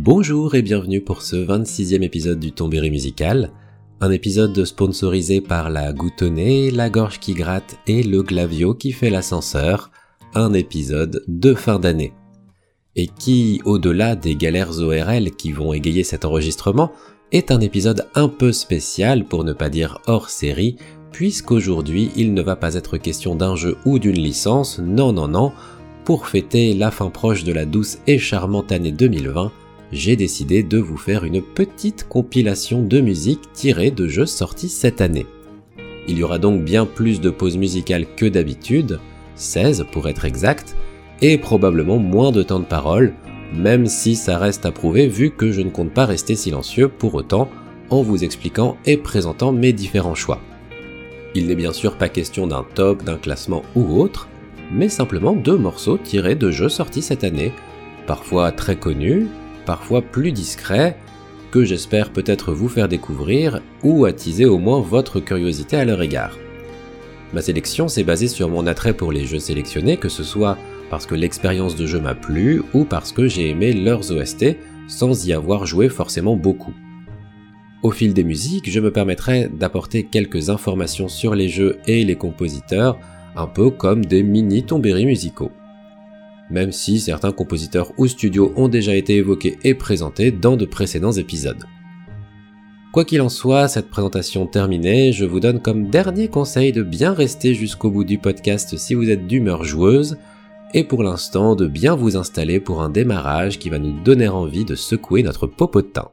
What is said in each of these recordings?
Bonjour et bienvenue pour ce 26e épisode du Tombéry musical, un épisode sponsorisé par la goutonnée, la gorge qui gratte et le glavio qui fait l'ascenseur, un épisode de fin d'année. Et qui, au-delà des galères ORL qui vont égayer cet enregistrement, est un épisode un peu spécial pour ne pas dire hors série, puisqu'aujourd'hui il ne va pas être question d'un jeu ou d'une licence, non non non, pour fêter la fin proche de la douce et charmante année 2020, j'ai décidé de vous faire une petite compilation de musique tirée de jeux sortis cette année. Il y aura donc bien plus de pauses musicales que d'habitude, 16 pour être exact, et probablement moins de temps de parole, même si ça reste à prouver vu que je ne compte pas rester silencieux pour autant en vous expliquant et présentant mes différents choix. Il n'est bien sûr pas question d'un top, d'un classement ou autre, mais simplement deux morceaux tirés de jeux sortis cette année, parfois très connus, parfois plus discret, que j'espère peut-être vous faire découvrir ou attiser au moins votre curiosité à leur égard. Ma sélection s'est basée sur mon attrait pour les jeux sélectionnés, que ce soit parce que l'expérience de jeu m'a plu ou parce que j'ai aimé leurs OST sans y avoir joué forcément beaucoup. Au fil des musiques, je me permettrai d'apporter quelques informations sur les jeux et les compositeurs, un peu comme des mini tombéries musicaux même si certains compositeurs ou studios ont déjà été évoqués et présentés dans de précédents épisodes. Quoi qu'il en soit, cette présentation terminée, je vous donne comme dernier conseil de bien rester jusqu'au bout du podcast si vous êtes d'humeur joueuse, et pour l'instant de bien vous installer pour un démarrage qui va nous donner envie de secouer notre popotin.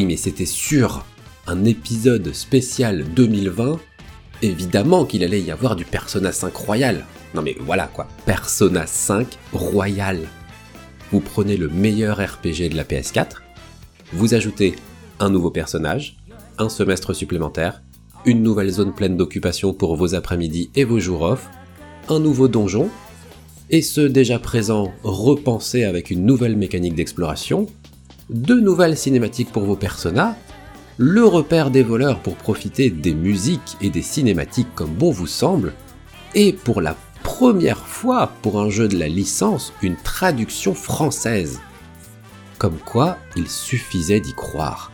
Oui, mais c'était sûr Un épisode spécial 2020 Évidemment qu'il allait y avoir du Persona 5 Royal. Non mais voilà quoi, Persona 5 Royal. Vous prenez le meilleur RPG de la PS4, vous ajoutez un nouveau personnage, un semestre supplémentaire, une nouvelle zone pleine d'occupation pour vos après-midi et vos jours off, un nouveau donjon, et ce déjà présent repensé avec une nouvelle mécanique d'exploration, deux nouvelles cinématiques pour vos personnages, le repère des voleurs pour profiter des musiques et des cinématiques comme bon vous semble, et pour la première fois pour un jeu de la licence, une traduction française. Comme quoi, il suffisait d'y croire.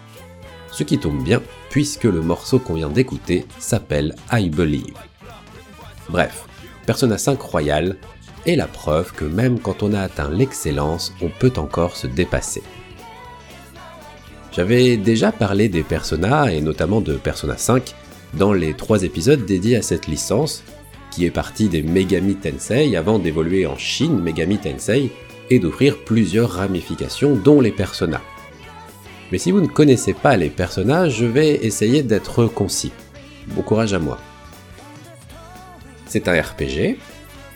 Ce qui tombe bien, puisque le morceau qu'on vient d'écouter s'appelle I Believe. Bref, Persona 5 Royal est la preuve que même quand on a atteint l'excellence, on peut encore se dépasser. J'avais déjà parlé des Persona, et notamment de Persona 5, dans les trois épisodes dédiés à cette licence, qui est partie des Megami Tensei avant d'évoluer en Shin Megami Tensei et d'offrir plusieurs ramifications dont les Persona. Mais si vous ne connaissez pas les personnages, je vais essayer d'être concis. Bon courage à moi. C'est un RPG,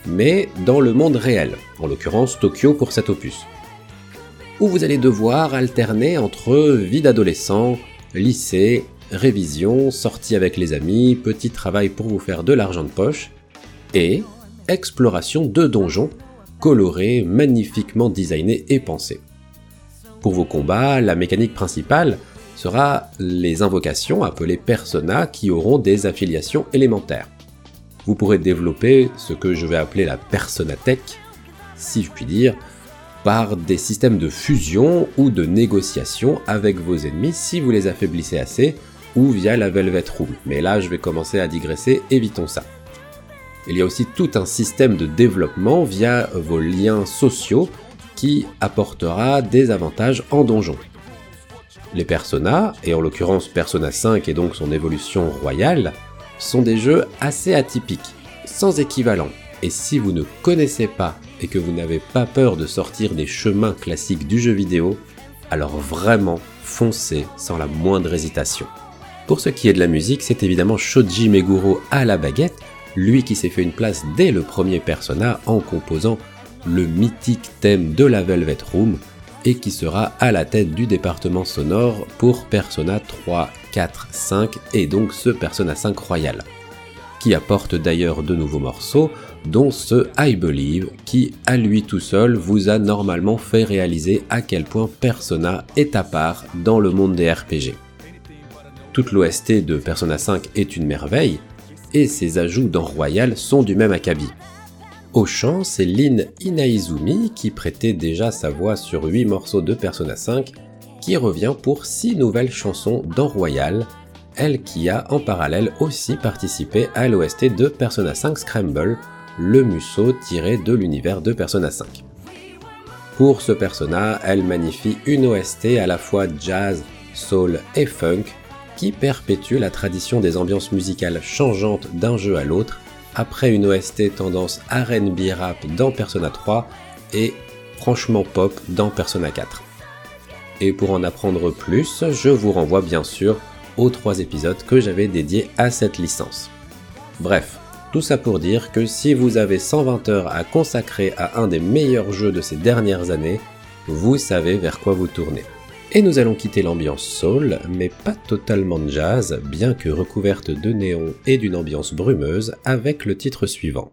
mais dans le monde réel, en l'occurrence Tokyo pour cet opus où vous allez devoir alterner entre vie d'adolescent, lycée, révision, sortie avec les amis, petit travail pour vous faire de l'argent de poche, et exploration de donjons, colorés, magnifiquement designés et pensés. Pour vos combats, la mécanique principale sera les invocations appelées persona qui auront des affiliations élémentaires. Vous pourrez développer ce que je vais appeler la persona-tech, si je puis dire, par des systèmes de fusion ou de négociation avec vos ennemis si vous les affaiblissez assez, ou via la Velvet Room. Mais là, je vais commencer à digresser, évitons ça. Il y a aussi tout un système de développement via vos liens sociaux qui apportera des avantages en donjon. Les Persona, et en l'occurrence Persona 5 et donc son évolution royale, sont des jeux assez atypiques, sans équivalent, et si vous ne connaissez pas et que vous n'avez pas peur de sortir des chemins classiques du jeu vidéo, alors vraiment foncez sans la moindre hésitation. Pour ce qui est de la musique, c'est évidemment Shoji Meguro à la baguette, lui qui s'est fait une place dès le premier Persona en composant le mythique thème de la Velvet Room et qui sera à la tête du département sonore pour Persona 3, 4, 5 et donc ce Persona 5 Royal, qui apporte d'ailleurs de nouveaux morceaux, dont ce I Believe qui, à lui tout seul, vous a normalement fait réaliser à quel point Persona est à part dans le monde des RPG. Toute l'OST de Persona 5 est une merveille, et ses ajouts dans Royal sont du même acabit. Au chant, c'est Lin Inaizumi, qui prêtait déjà sa voix sur 8 morceaux de Persona 5, qui revient pour 6 nouvelles chansons dans Royal, elle qui a en parallèle aussi participé à l'OST de Persona 5 Scramble, le Musso tiré de l'univers de Persona 5. Pour ce Persona, elle magnifie une OST à la fois jazz, soul et funk qui perpétue la tradition des ambiances musicales changeantes d'un jeu à l'autre après une OST tendance RB rap dans Persona 3 et franchement pop dans Persona 4. Et pour en apprendre plus, je vous renvoie bien sûr aux trois épisodes que j'avais dédiés à cette licence. Bref, tout ça pour dire que si vous avez 120 heures à consacrer à un des meilleurs jeux de ces dernières années, vous savez vers quoi vous tournez. Et nous allons quitter l'ambiance soul, mais pas totalement jazz, bien que recouverte de néon et d'une ambiance brumeuse, avec le titre suivant.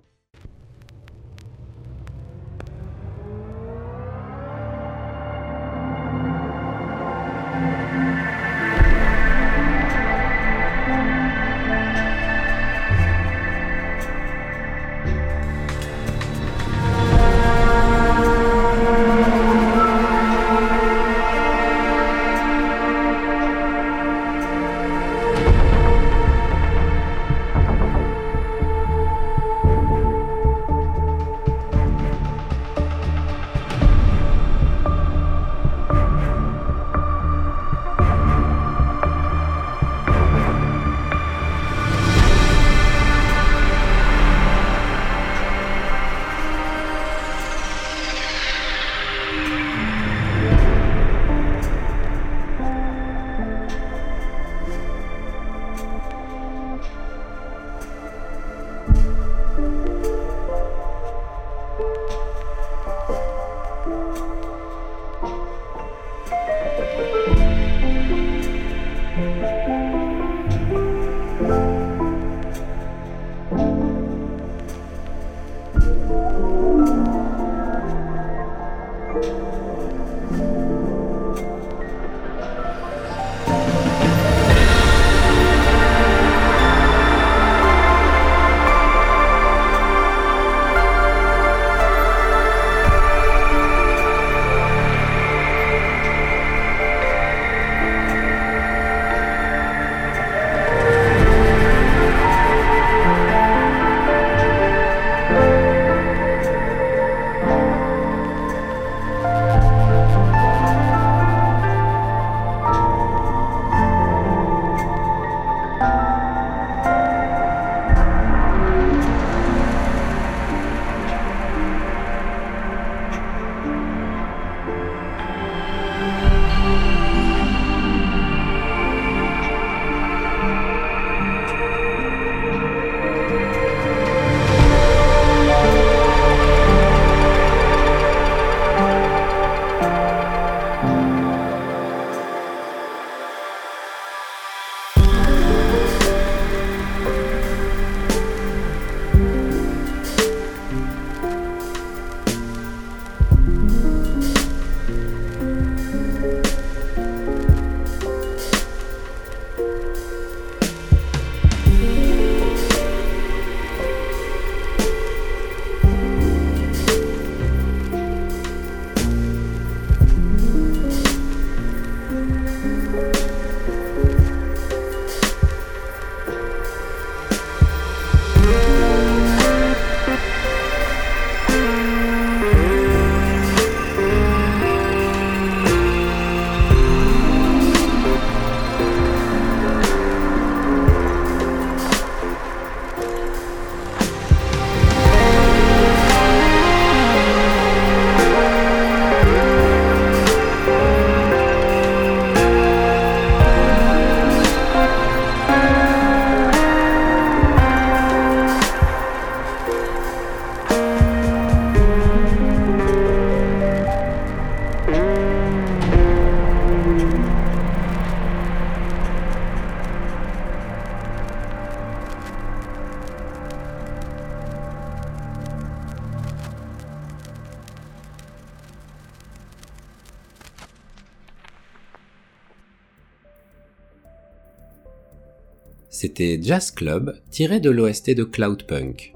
Jazz Club tiré de l'OST de Cloudpunk.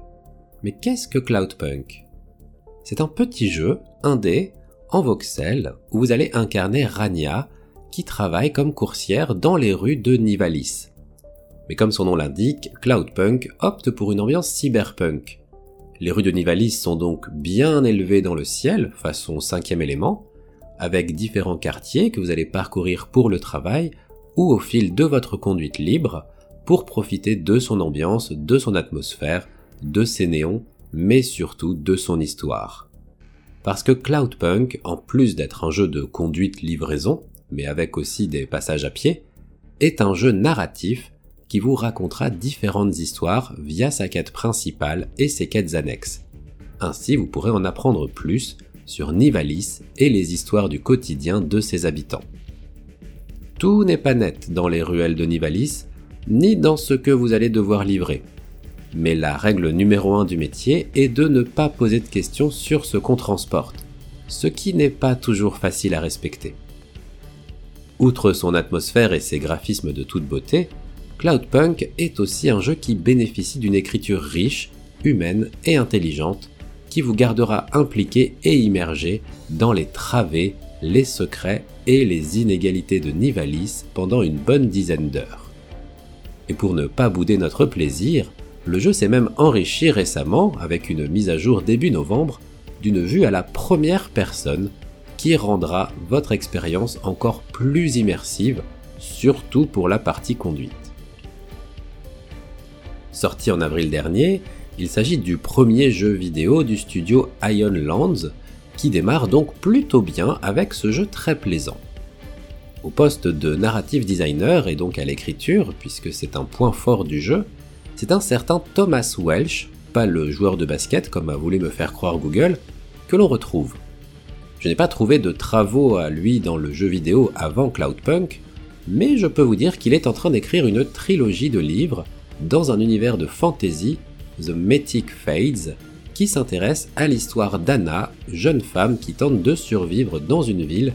Mais qu'est-ce que Cloudpunk? C'est un petit jeu, indé, en voxel, où vous allez incarner Rania, qui travaille comme coursière dans les rues de Nivalis. Mais comme son nom l'indique, Cloudpunk opte pour une ambiance cyberpunk. Les rues de Nivalis sont donc bien élevées dans le ciel, façon cinquième élément, avec différents quartiers que vous allez parcourir pour le travail ou au fil de votre conduite libre pour profiter de son ambiance, de son atmosphère, de ses néons, mais surtout de son histoire. Parce que Cloudpunk, en plus d'être un jeu de conduite-livraison, mais avec aussi des passages à pied, est un jeu narratif qui vous racontera différentes histoires via sa quête principale et ses quêtes annexes. Ainsi, vous pourrez en apprendre plus sur Nivalis et les histoires du quotidien de ses habitants. Tout n'est pas net dans les ruelles de Nivalis, ni dans ce que vous allez devoir livrer. Mais la règle numéro 1 du métier est de ne pas poser de questions sur ce qu'on transporte, ce qui n'est pas toujours facile à respecter. Outre son atmosphère et ses graphismes de toute beauté, Cloudpunk est aussi un jeu qui bénéficie d'une écriture riche, humaine et intelligente, qui vous gardera impliqué et immergé dans les travées, les secrets et les inégalités de Nivalis pendant une bonne dizaine d'heures. Et pour ne pas bouder notre plaisir, le jeu s'est même enrichi récemment, avec une mise à jour début novembre, d'une vue à la première personne qui rendra votre expérience encore plus immersive, surtout pour la partie conduite. Sorti en avril dernier, il s'agit du premier jeu vidéo du studio Ion Lands, qui démarre donc plutôt bien avec ce jeu très plaisant. Au poste de narrative designer et donc à l'écriture, puisque c'est un point fort du jeu, c'est un certain Thomas Welsh, pas le joueur de basket comme a voulu me faire croire Google, que l'on retrouve. Je n'ai pas trouvé de travaux à lui dans le jeu vidéo avant Cloudpunk, mais je peux vous dire qu'il est en train d'écrire une trilogie de livres dans un univers de fantasy The Mythic Fades, qui s'intéresse à l'histoire d'Anna, jeune femme qui tente de survivre dans une ville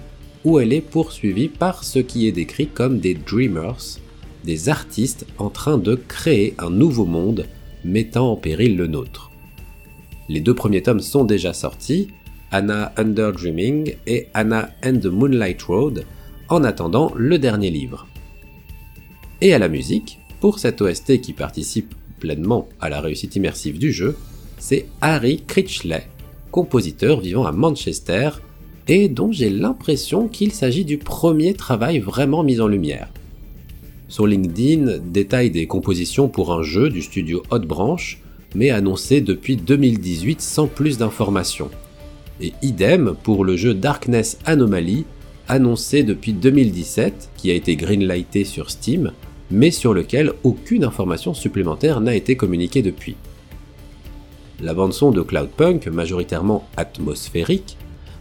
où elle est poursuivie par ce qui est décrit comme des Dreamers, des artistes en train de créer un nouveau monde mettant en péril le nôtre. Les deux premiers tomes sont déjà sortis, Anna Under Dreaming et Anna and the Moonlight Road, en attendant le dernier livre. Et à la musique, pour cette OST qui participe pleinement à la réussite immersive du jeu, c'est Harry Critchley, compositeur vivant à Manchester et dont j'ai l'impression qu'il s'agit du premier travail vraiment mis en lumière. Son LinkedIn détaille des compositions pour un jeu du studio Hot Branch, mais annoncé depuis 2018 sans plus d'informations. Et idem pour le jeu Darkness Anomaly, annoncé depuis 2017, qui a été greenlighté sur Steam, mais sur lequel aucune information supplémentaire n'a été communiquée depuis. La bande-son de Cloudpunk, majoritairement atmosphérique,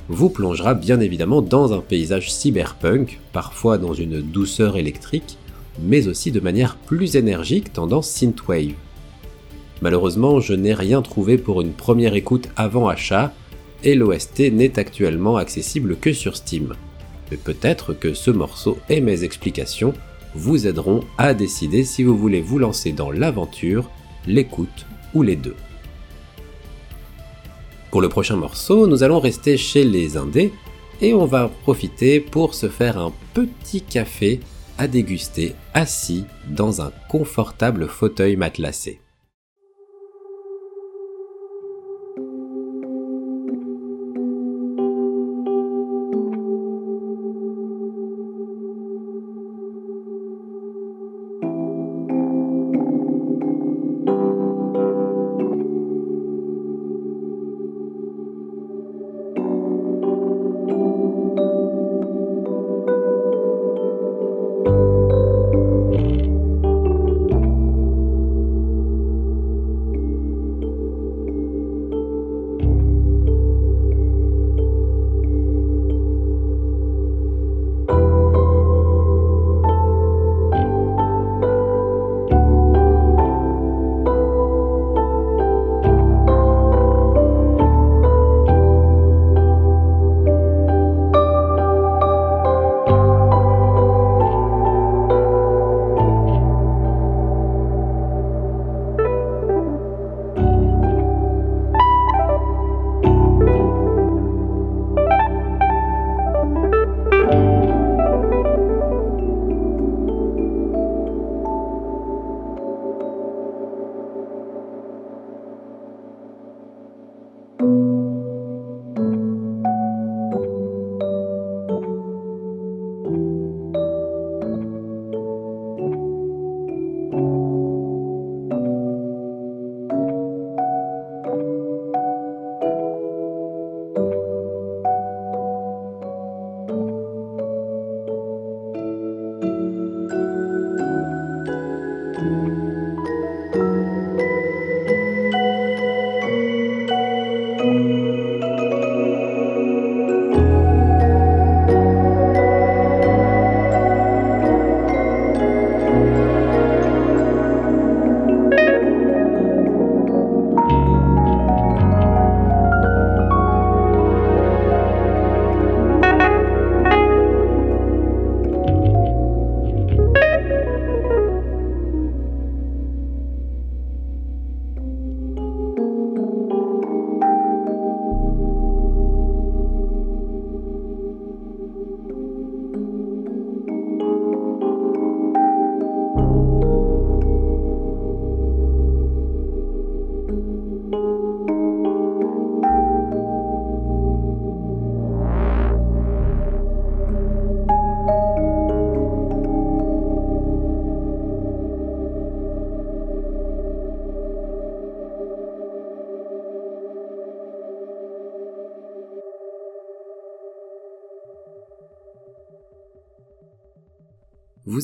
vous plongera bien évidemment dans un paysage cyberpunk, parfois dans une douceur électrique, mais aussi de manière plus énergique tendance synthwave. Malheureusement, je n'ai rien trouvé pour une première écoute avant achat, et l'OST n'est actuellement accessible que sur Steam. Mais peut-être que ce morceau et mes explications vous aideront à décider si vous voulez vous lancer dans l'aventure, l'écoute ou les deux. Pour le prochain morceau, nous allons rester chez les Indés et on va profiter pour se faire un petit café à déguster assis dans un confortable fauteuil matelassé.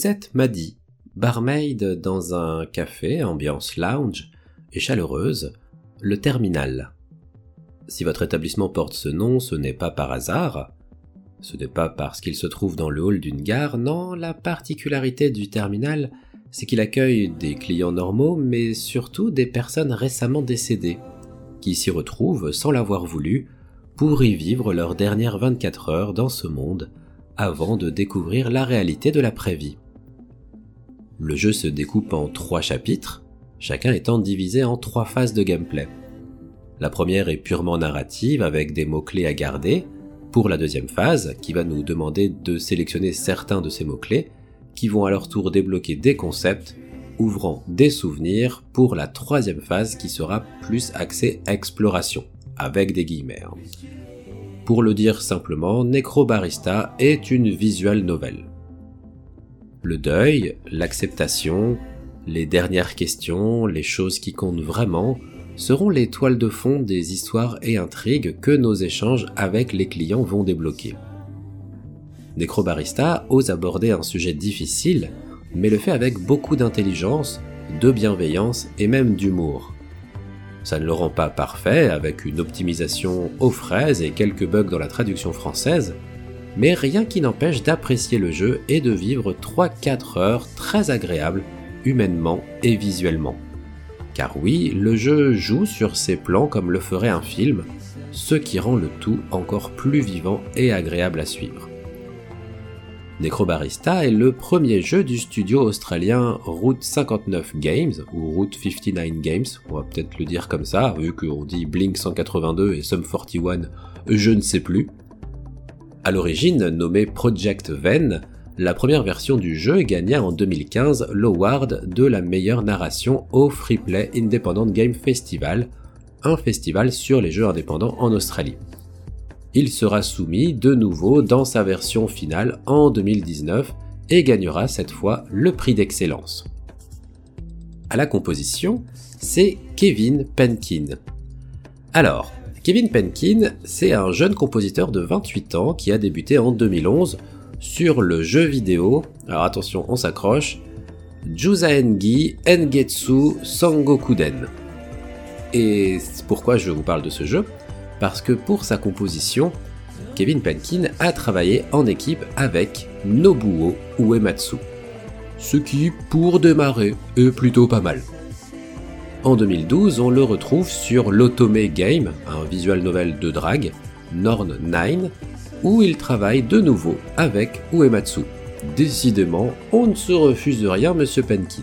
Êtes Maddy, barmaid dans un café ambiance lounge et chaleureuse, le Terminal. Si votre établissement porte ce nom, ce n'est pas par hasard. Ce n'est pas parce qu'il se trouve dans le hall d'une gare, non, la particularité du terminal, c'est qu'il accueille des clients normaux, mais surtout des personnes récemment décédées, qui s'y retrouvent sans l'avoir voulu, pour y vivre leurs dernières 24 heures dans ce monde, avant de découvrir la réalité de l'après-vie. Le jeu se découpe en trois chapitres, chacun étant divisé en trois phases de gameplay. La première est purement narrative avec des mots-clés à garder, pour la deuxième phase, qui va nous demander de sélectionner certains de ces mots-clés, qui vont à leur tour débloquer des concepts, ouvrant des souvenirs pour la troisième phase qui sera plus axée exploration, avec des guillemets. Hein. Pour le dire simplement, Necrobarista est une visual novel. Le deuil, l'acceptation, les dernières questions, les choses qui comptent vraiment, seront les toiles de fond des histoires et intrigues que nos échanges avec les clients vont débloquer. Necrobarista ose aborder un sujet difficile, mais le fait avec beaucoup d'intelligence, de bienveillance et même d'humour. Ça ne le rend pas parfait, avec une optimisation aux fraises et quelques bugs dans la traduction française, mais rien qui n'empêche d'apprécier le jeu et de vivre 3-4 heures très agréables, humainement et visuellement. Car oui, le jeu joue sur ses plans comme le ferait un film, ce qui rend le tout encore plus vivant et agréable à suivre. Necrobarista est le premier jeu du studio australien Route 59 Games, ou Route 59 Games, on va peut-être le dire comme ça, vu qu'on dit Blink 182 et Sum 41, je ne sais plus. À l'origine nommé Project Ven, la première version du jeu gagna en 2015 l'award de la meilleure narration au Freeplay Independent Game Festival, un festival sur les jeux indépendants en Australie. Il sera soumis de nouveau dans sa version finale en 2019 et gagnera cette fois le prix d'excellence. À la composition, c'est Kevin Penkin. Alors, Kevin Penkin, c'est un jeune compositeur de 28 ans qui a débuté en 2011 sur le jeu vidéo, alors attention, on s'accroche, Juzaengi Engetsu Sangokuden. Et pourquoi je vous parle de ce jeu Parce que pour sa composition, Kevin Penkin a travaillé en équipe avec Nobuo Uematsu. Ce qui, pour démarrer, est plutôt pas mal. En 2012, on le retrouve sur l'Otome Game, un visual novel de drague, Norn 9, où il travaille de nouveau avec Uematsu. Décidément, on ne se refuse rien, monsieur Penkin.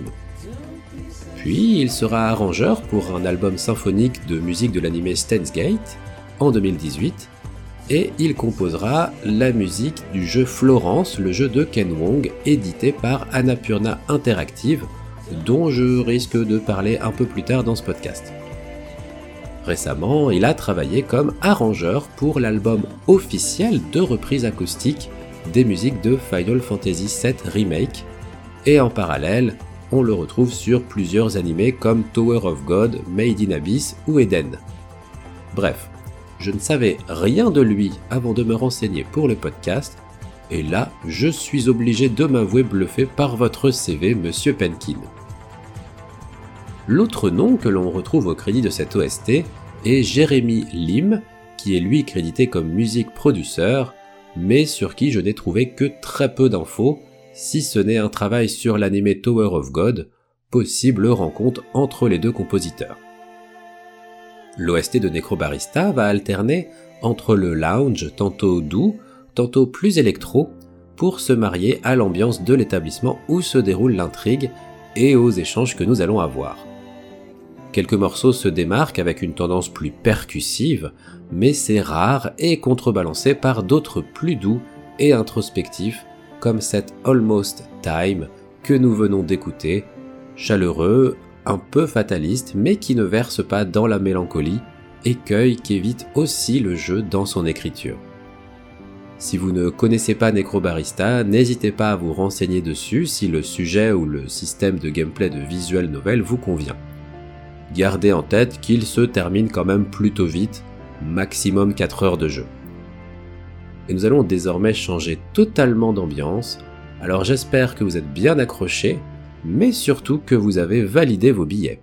Puis il sera arrangeur pour un album symphonique de musique de l'anime Gate en 2018 et il composera la musique du jeu Florence, le jeu de Ken Wong, édité par Annapurna Interactive, dont je risque de parler un peu plus tard dans ce podcast. Récemment, il a travaillé comme arrangeur pour l'album officiel de reprise acoustique des musiques de Final Fantasy VII Remake, et en parallèle, on le retrouve sur plusieurs animés comme Tower of God, Made in Abyss ou Eden. Bref, je ne savais rien de lui avant de me renseigner pour le podcast, et là, je suis obligé de m'avouer bluffé par votre CV, monsieur Penkin. L'autre nom que l'on retrouve au crédit de cette OST est Jérémy Lim, qui est lui crédité comme musique produceur, mais sur qui je n'ai trouvé que très peu d'infos, si ce n'est un travail sur l'anime Tower of God, possible rencontre entre les deux compositeurs. L'OST de Necrobarista va alterner entre le lounge tantôt doux, tantôt plus électro, pour se marier à l'ambiance de l'établissement où se déroule l'intrigue et aux échanges que nous allons avoir. Quelques morceaux se démarquent avec une tendance plus percussive, mais c'est rare et contrebalancé par d'autres plus doux et introspectifs, comme cet Almost Time que nous venons d'écouter, chaleureux, un peu fataliste, mais qui ne verse pas dans la mélancolie, écueil qui évite aussi le jeu dans son écriture. Si vous ne connaissez pas Necrobarista, n'hésitez pas à vous renseigner dessus si le sujet ou le système de gameplay de visual novel vous convient gardez en tête qu'il se termine quand même plutôt vite, maximum 4 heures de jeu. Et nous allons désormais changer totalement d'ambiance Alors j'espère que vous êtes bien accrochés, mais surtout que vous avez validé vos billets.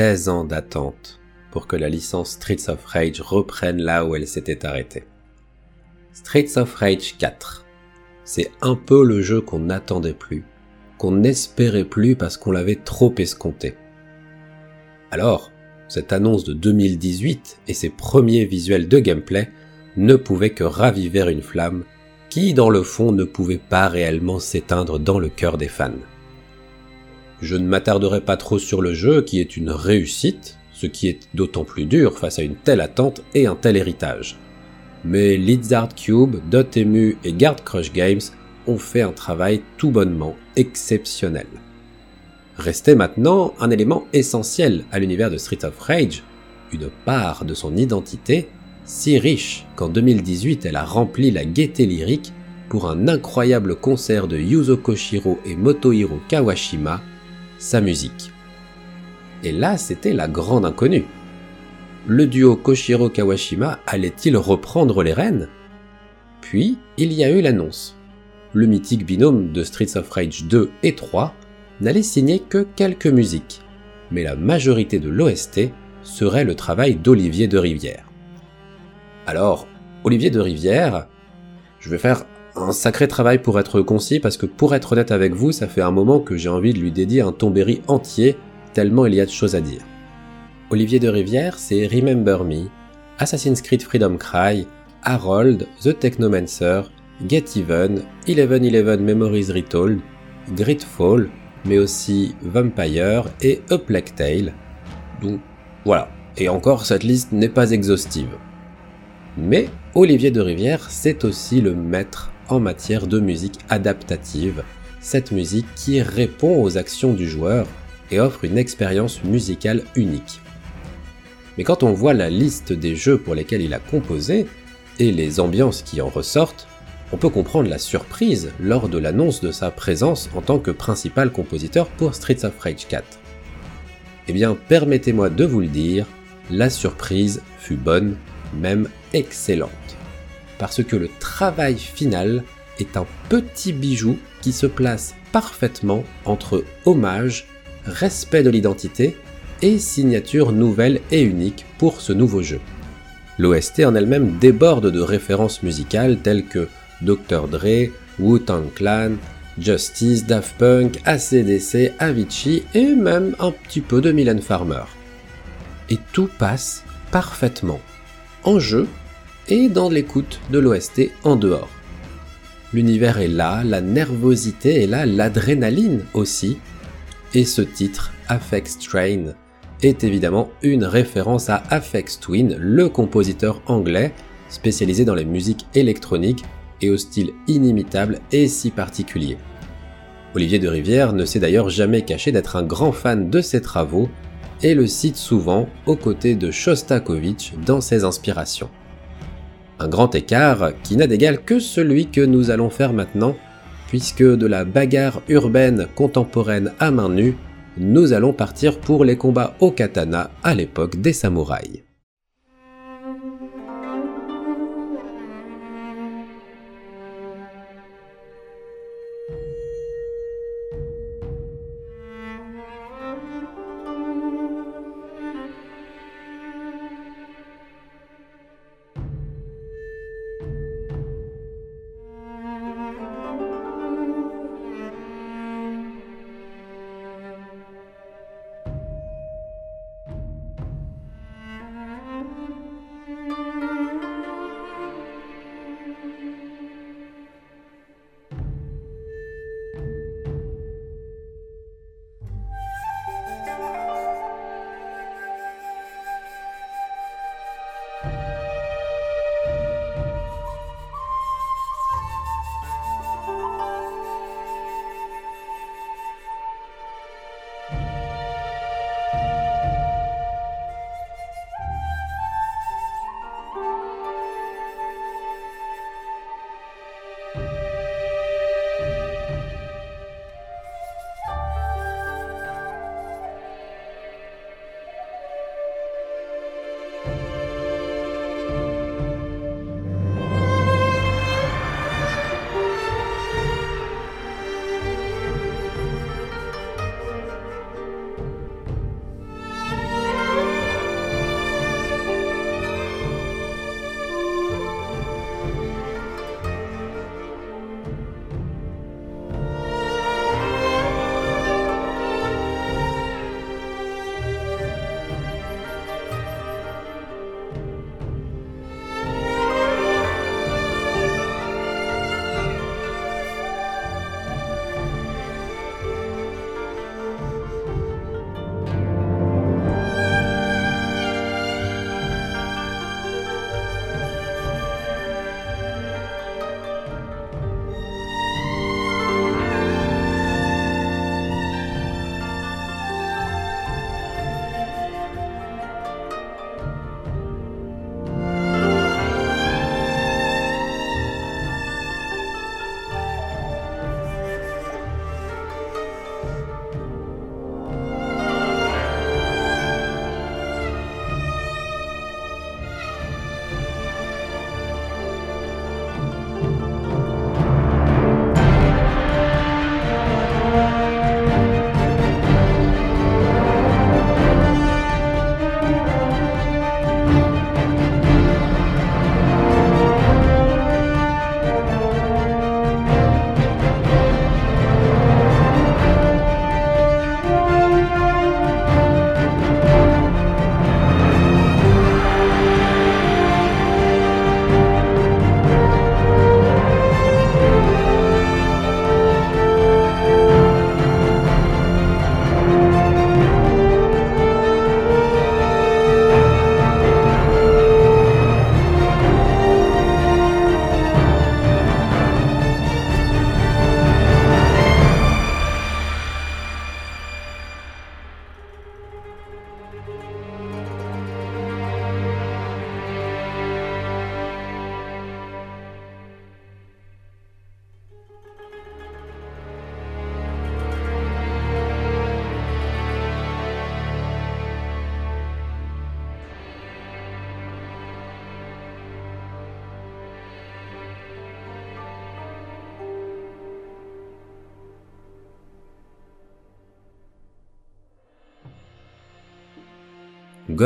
16 ans d'attente pour que la licence Streets of Rage reprenne là où elle s'était arrêtée. Streets of Rage 4. C'est un peu le jeu qu'on n'attendait plus, qu'on n'espérait plus parce qu'on l'avait trop escompté. Alors, cette annonce de 2018 et ses premiers visuels de gameplay ne pouvaient que raviver une flamme qui, dans le fond, ne pouvait pas réellement s'éteindre dans le cœur des fans. Je ne m'attarderai pas trop sur le jeu qui est une réussite, ce qui est d'autant plus dur face à une telle attente et un tel héritage. Mais Lizard Cube, Dotemu et Guard Crush Games ont fait un travail tout bonnement exceptionnel. Restait maintenant un élément essentiel à l'univers de Street of Rage, une part de son identité si riche qu'en 2018 elle a rempli la gaieté lyrique pour un incroyable concert de Yuzo Koshiro et Motohiro Kawashima sa musique. Et là, c'était la grande inconnue. Le duo Koshiro Kawashima allait-il reprendre les rênes? Puis, il y a eu l'annonce. Le mythique binôme de Streets of Rage 2 et 3 n'allait signer que quelques musiques, mais la majorité de l'OST serait le travail d'Olivier de Rivière. Alors, Olivier de Rivière, je vais faire un sacré travail pour être concis parce que pour être honnête avec vous, ça fait un moment que j'ai envie de lui dédier un tombéry entier tellement il y a de choses à dire. Olivier de Rivière, c'est Remember Me, Assassin's Creed Freedom Cry, Harold, The Technomancer, Get Even, 1111 Memories Retold, Gridfall, mais aussi Vampire et A Plague Tale. Donc voilà. Et encore, cette liste n'est pas exhaustive. Mais Olivier de Rivière, c'est aussi le maître en matière de musique adaptative, cette musique qui répond aux actions du joueur et offre une expérience musicale unique. Mais quand on voit la liste des jeux pour lesquels il a composé et les ambiances qui en ressortent, on peut comprendre la surprise lors de l'annonce de sa présence en tant que principal compositeur pour Streets of Rage 4. Eh bien, permettez-moi de vous le dire, la surprise fut bonne, même excellente. Parce que le travail final est un petit bijou qui se place parfaitement entre hommage, respect de l'identité et signature nouvelle et unique pour ce nouveau jeu. L'OST en elle-même déborde de références musicales telles que Dr. Dre, Wu-Tang Clan, Justice, Daft Punk, ACDC, Avicii et même un petit peu de Mylène Farmer. Et tout passe parfaitement, en jeu et dans l'écoute de l'OST en dehors. L'univers est là, la nervosité est là, l'adrénaline aussi, et ce titre, Affect Train, est évidemment une référence à Afex Twin, le compositeur anglais spécialisé dans les musiques électroniques et au style inimitable et si particulier. Olivier de Rivière ne s'est d'ailleurs jamais caché d'être un grand fan de ses travaux et le cite souvent aux côtés de Shostakovich dans ses inspirations. Un grand écart qui n'a d'égal que celui que nous allons faire maintenant, puisque de la bagarre urbaine contemporaine à main nue, nous allons partir pour les combats au katana à l'époque des samouraïs.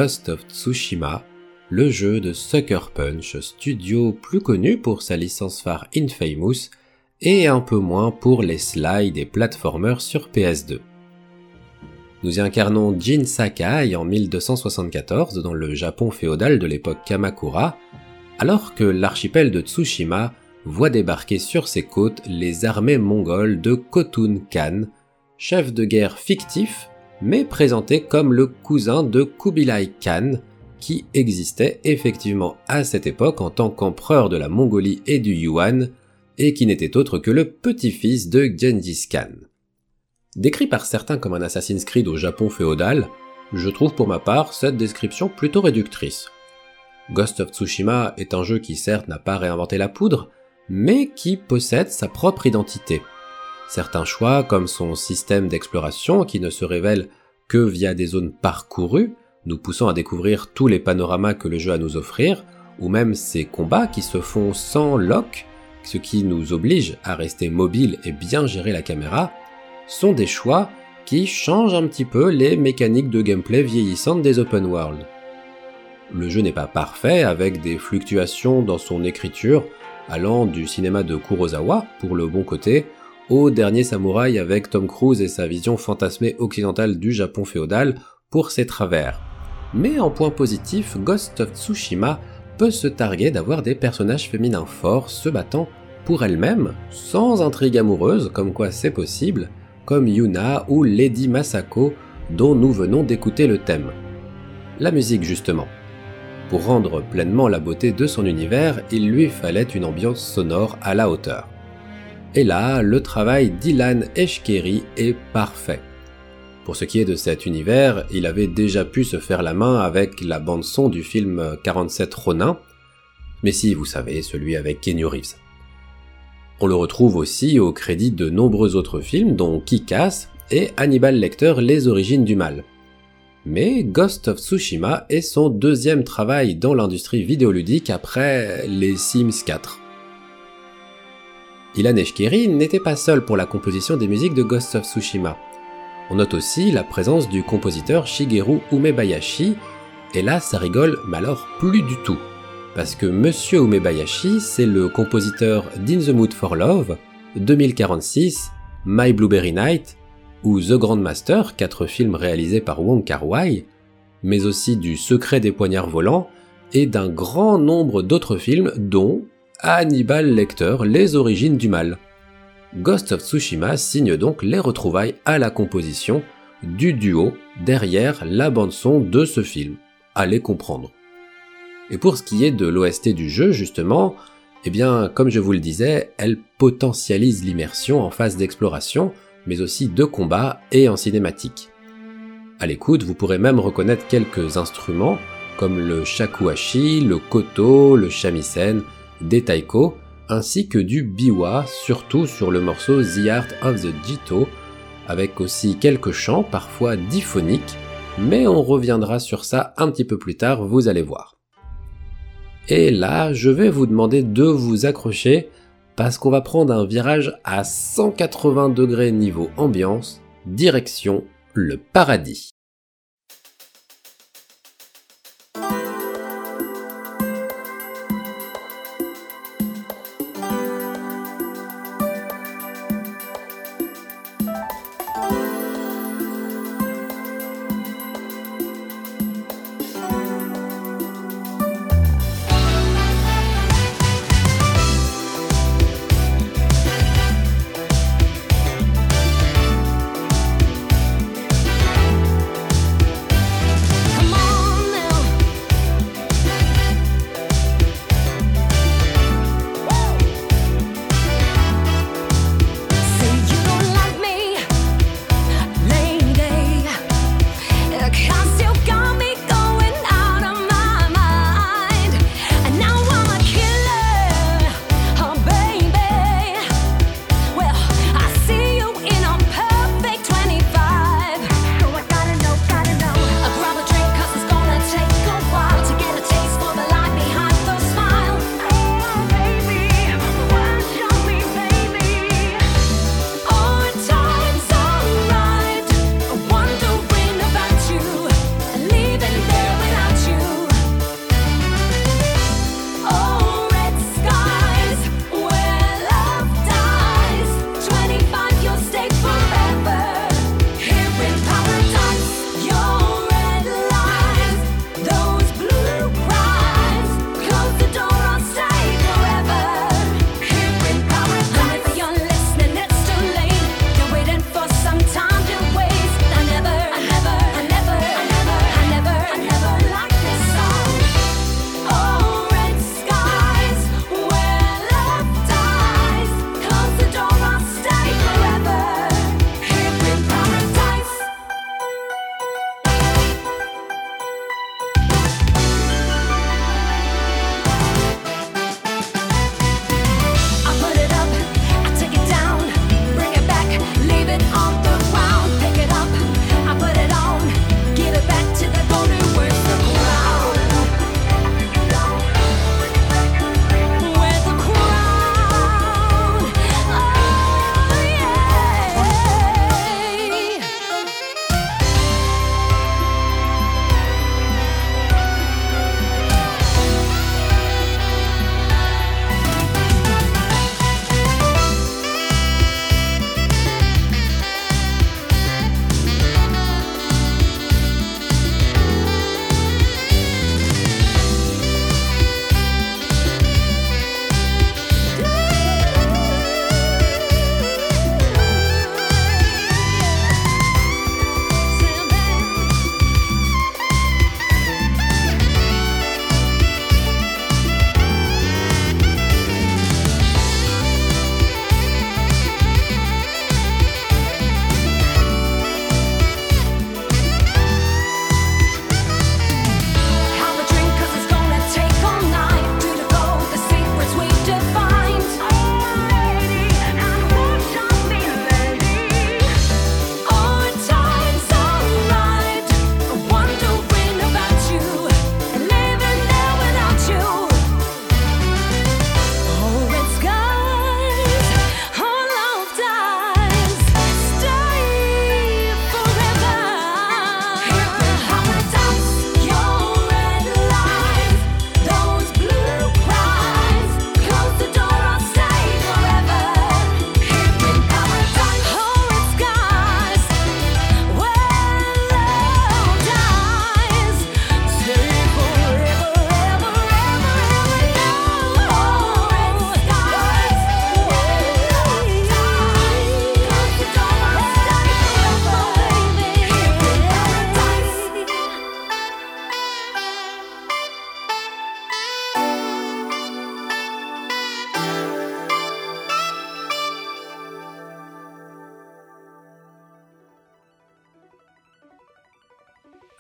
Of Tsushima, le jeu de Sucker Punch, studio plus connu pour sa licence phare Infamous et un peu moins pour les slides et platformers sur PS2. Nous y incarnons Jin Sakai en 1274 dans le Japon féodal de l'époque Kamakura, alors que l'archipel de Tsushima voit débarquer sur ses côtes les armées mongoles de Khotun Khan, chef de guerre fictif, mais présenté comme le cousin de Kubilai Khan, qui existait effectivement à cette époque en tant qu'empereur de la Mongolie et du Yuan, et qui n'était autre que le petit-fils de Genghis Khan. Décrit par certains comme un Assassin's Creed au Japon féodal, je trouve pour ma part cette description plutôt réductrice. Ghost of Tsushima est un jeu qui certes n'a pas réinventé la poudre, mais qui possède sa propre identité. Certains choix, comme son système d'exploration qui ne se révèle que via des zones parcourues, nous poussant à découvrir tous les panoramas que le jeu a à nous offrir, ou même ses combats qui se font sans lock, ce qui nous oblige à rester mobile et bien gérer la caméra, sont des choix qui changent un petit peu les mécaniques de gameplay vieillissantes des open world. Le jeu n'est pas parfait avec des fluctuations dans son écriture allant du cinéma de Kurosawa pour le bon côté au dernier samouraï avec Tom Cruise et sa vision fantasmée occidentale du Japon féodal pour ses travers. Mais en point positif, Ghost of Tsushima peut se targuer d'avoir des personnages féminins forts se battant pour elles-mêmes, sans intrigue amoureuse, comme quoi c'est possible, comme Yuna ou Lady Masako, dont nous venons d'écouter le thème. La musique justement. Pour rendre pleinement la beauté de son univers, il lui fallait une ambiance sonore à la hauteur. Et là, le travail d'Ilan Eshkeri est parfait. Pour ce qui est de cet univers, il avait déjà pu se faire la main avec la bande-son du film 47 Ronin, mais si vous savez, celui avec Kenny Reeves. On le retrouve aussi au crédit de nombreux autres films dont Kick-Ass et Hannibal Lecter Les Origines du Mal. Mais Ghost of Tsushima est son deuxième travail dans l'industrie vidéoludique après les Sims 4. Ilan Eshkeri n'était pas seul pour la composition des musiques de Ghost of Tsushima. On note aussi la présence du compositeur Shigeru Umebayashi, et là ça rigole, mais alors plus du tout. Parce que Monsieur Umebayashi, c'est le compositeur d'In the Mood for Love, 2046, My Blueberry Night, ou The Grandmaster, quatre films réalisés par Wong Kar Wai, mais aussi du Secret des poignards volants, et d'un grand nombre d'autres films dont Hannibal Lecter, Les origines du mal. Ghost of Tsushima signe donc les retrouvailles à la composition du duo derrière la bande-son de ce film. Allez comprendre. Et pour ce qui est de l'OST du jeu, justement, eh bien, comme je vous le disais, elle potentialise l'immersion en phase d'exploration, mais aussi de combat et en cinématique. À l'écoute, vous pourrez même reconnaître quelques instruments comme le shakuhachi, le koto, le shamisen, des taiko, ainsi que du biwa, surtout sur le morceau The Art of the Jito, avec aussi quelques chants, parfois diphoniques, mais on reviendra sur ça un petit peu plus tard, vous allez voir. Et là, je vais vous demander de vous accrocher parce qu'on va prendre un virage à 180 degrés niveau ambiance, direction le paradis.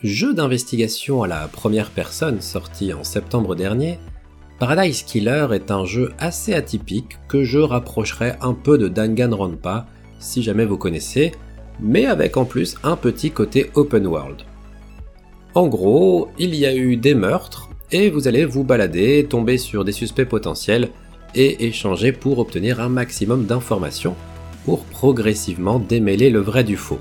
Jeu d'investigation à la première personne sorti en septembre dernier, Paradise Killer est un jeu assez atypique que je rapprocherai un peu de Danganronpa si jamais vous connaissez, mais avec en plus un petit côté open world. En gros, il y a eu des meurtres et vous allez vous balader, tomber sur des suspects potentiels et échanger pour obtenir un maximum d'informations pour progressivement démêler le vrai du faux.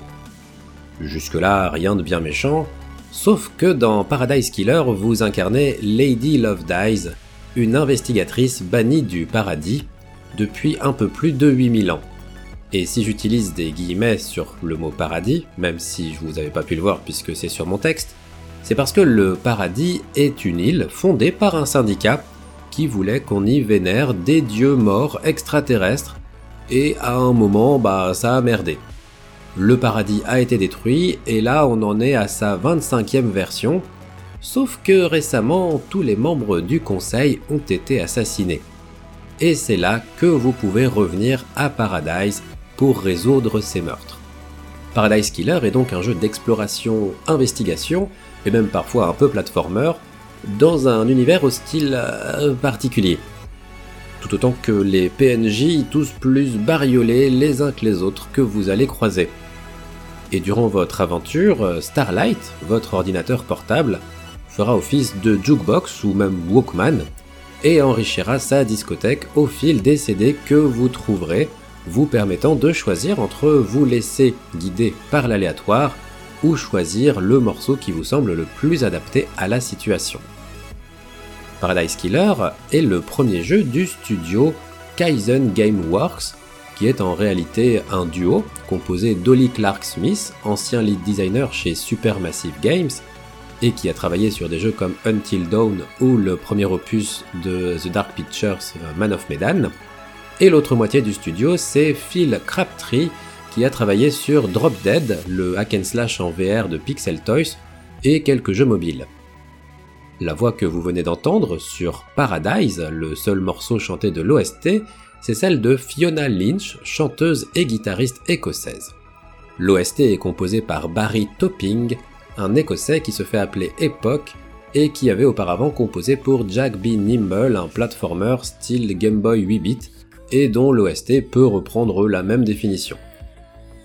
Jusque-là, rien de bien méchant, sauf que dans Paradise Killer, vous incarnez Lady Love Dies, une investigatrice bannie du paradis depuis un peu plus de 8000 ans. Et si j'utilise des guillemets sur le mot paradis, même si vous n'avez pas pu le voir puisque c'est sur mon texte, c'est parce que le paradis est une île fondée par un syndicat qui voulait qu'on y vénère des dieux morts extraterrestres, et à un moment, bah ça a merdé. Le paradis a été détruit, et là on en est à sa 25e version, sauf que récemment tous les membres du conseil ont été assassinés. Et c'est là que vous pouvez revenir à Paradise pour résoudre ces meurtres. Paradise Killer est donc un jeu d'exploration-investigation, et même parfois un peu platformer, dans un univers au style euh, particulier. Tout autant que les PNJ tous plus bariolés les uns que les autres que vous allez croiser. Et durant votre aventure, euh, Starlight, votre ordinateur portable, fera office de jukebox ou même Walkman et enrichira sa discothèque au fil des CD que vous trouverez, vous permettant de choisir entre vous laisser guider par l'aléatoire ou choisir le morceau qui vous semble le plus adapté à la situation. Paradise Killer est le premier jeu du studio Kaizen Gameworks, qui est en réalité un duo composé d'Olly Clark Smith, ancien lead designer chez Supermassive Games, et qui a travaillé sur des jeux comme Until Dawn ou le premier opus de The Dark Pictures Man of Medan. Et l'autre moitié du studio, c'est Phil Crabtree, qui a travaillé sur Drop Dead, le hack and slash en VR de Pixel Toys, et quelques jeux mobiles. La voix que vous venez d'entendre sur Paradise, le seul morceau chanté de l'OST, c'est celle de Fiona Lynch, chanteuse et guitariste écossaise. L'OST est composé par Barry Topping, un écossais qui se fait appeler Epoch et qui avait auparavant composé pour Jack B. Nimble, un platformer style Game Boy 8 bits, et dont l'OST peut reprendre la même définition.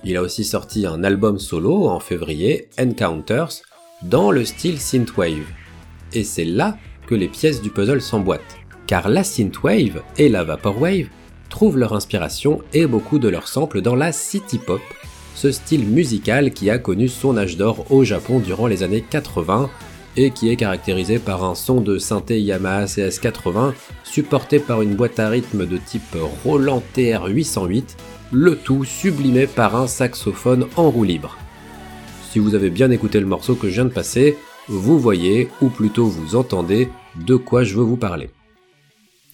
Il a aussi sorti un album solo en février, Encounters, dans le style synthwave et c'est là que les pièces du puzzle s'emboîtent, car la synthwave et la vaporwave trouvent leur inspiration et beaucoup de leur sample dans la city pop, ce style musical qui a connu son âge d'or au Japon durant les années 80 et qui est caractérisé par un son de synthé Yamaha CS80 supporté par une boîte à rythme de type Roland TR-808, le tout sublimé par un saxophone en roue libre. Si vous avez bien écouté le morceau que je viens de passer, vous voyez, ou plutôt vous entendez, de quoi je veux vous parler.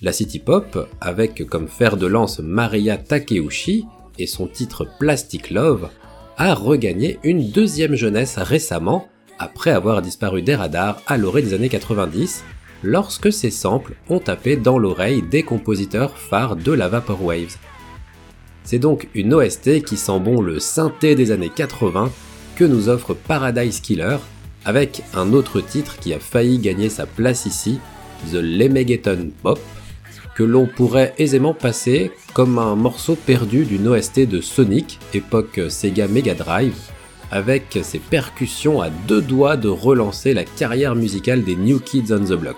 La City Pop, avec comme fer de lance Maria Takeuchi et son titre Plastic Love, a regagné une deuxième jeunesse récemment, après avoir disparu des radars à l'orée des années 90, lorsque ses samples ont tapé dans l'oreille des compositeurs phares de la Vaporwave. C'est donc une OST qui sent bon le synthé des années 80 que nous offre Paradise Killer, avec un autre titre qui a failli gagner sa place ici, The Lemegeton Pop, que l'on pourrait aisément passer comme un morceau perdu d'une OST de Sonic, époque Sega Mega Drive, avec ses percussions à deux doigts de relancer la carrière musicale des New Kids on the Block.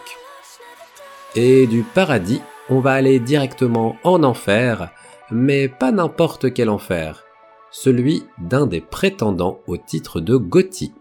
Et du paradis, on va aller directement en enfer, mais pas n'importe quel enfer, celui d'un des prétendants au titre de Gotti.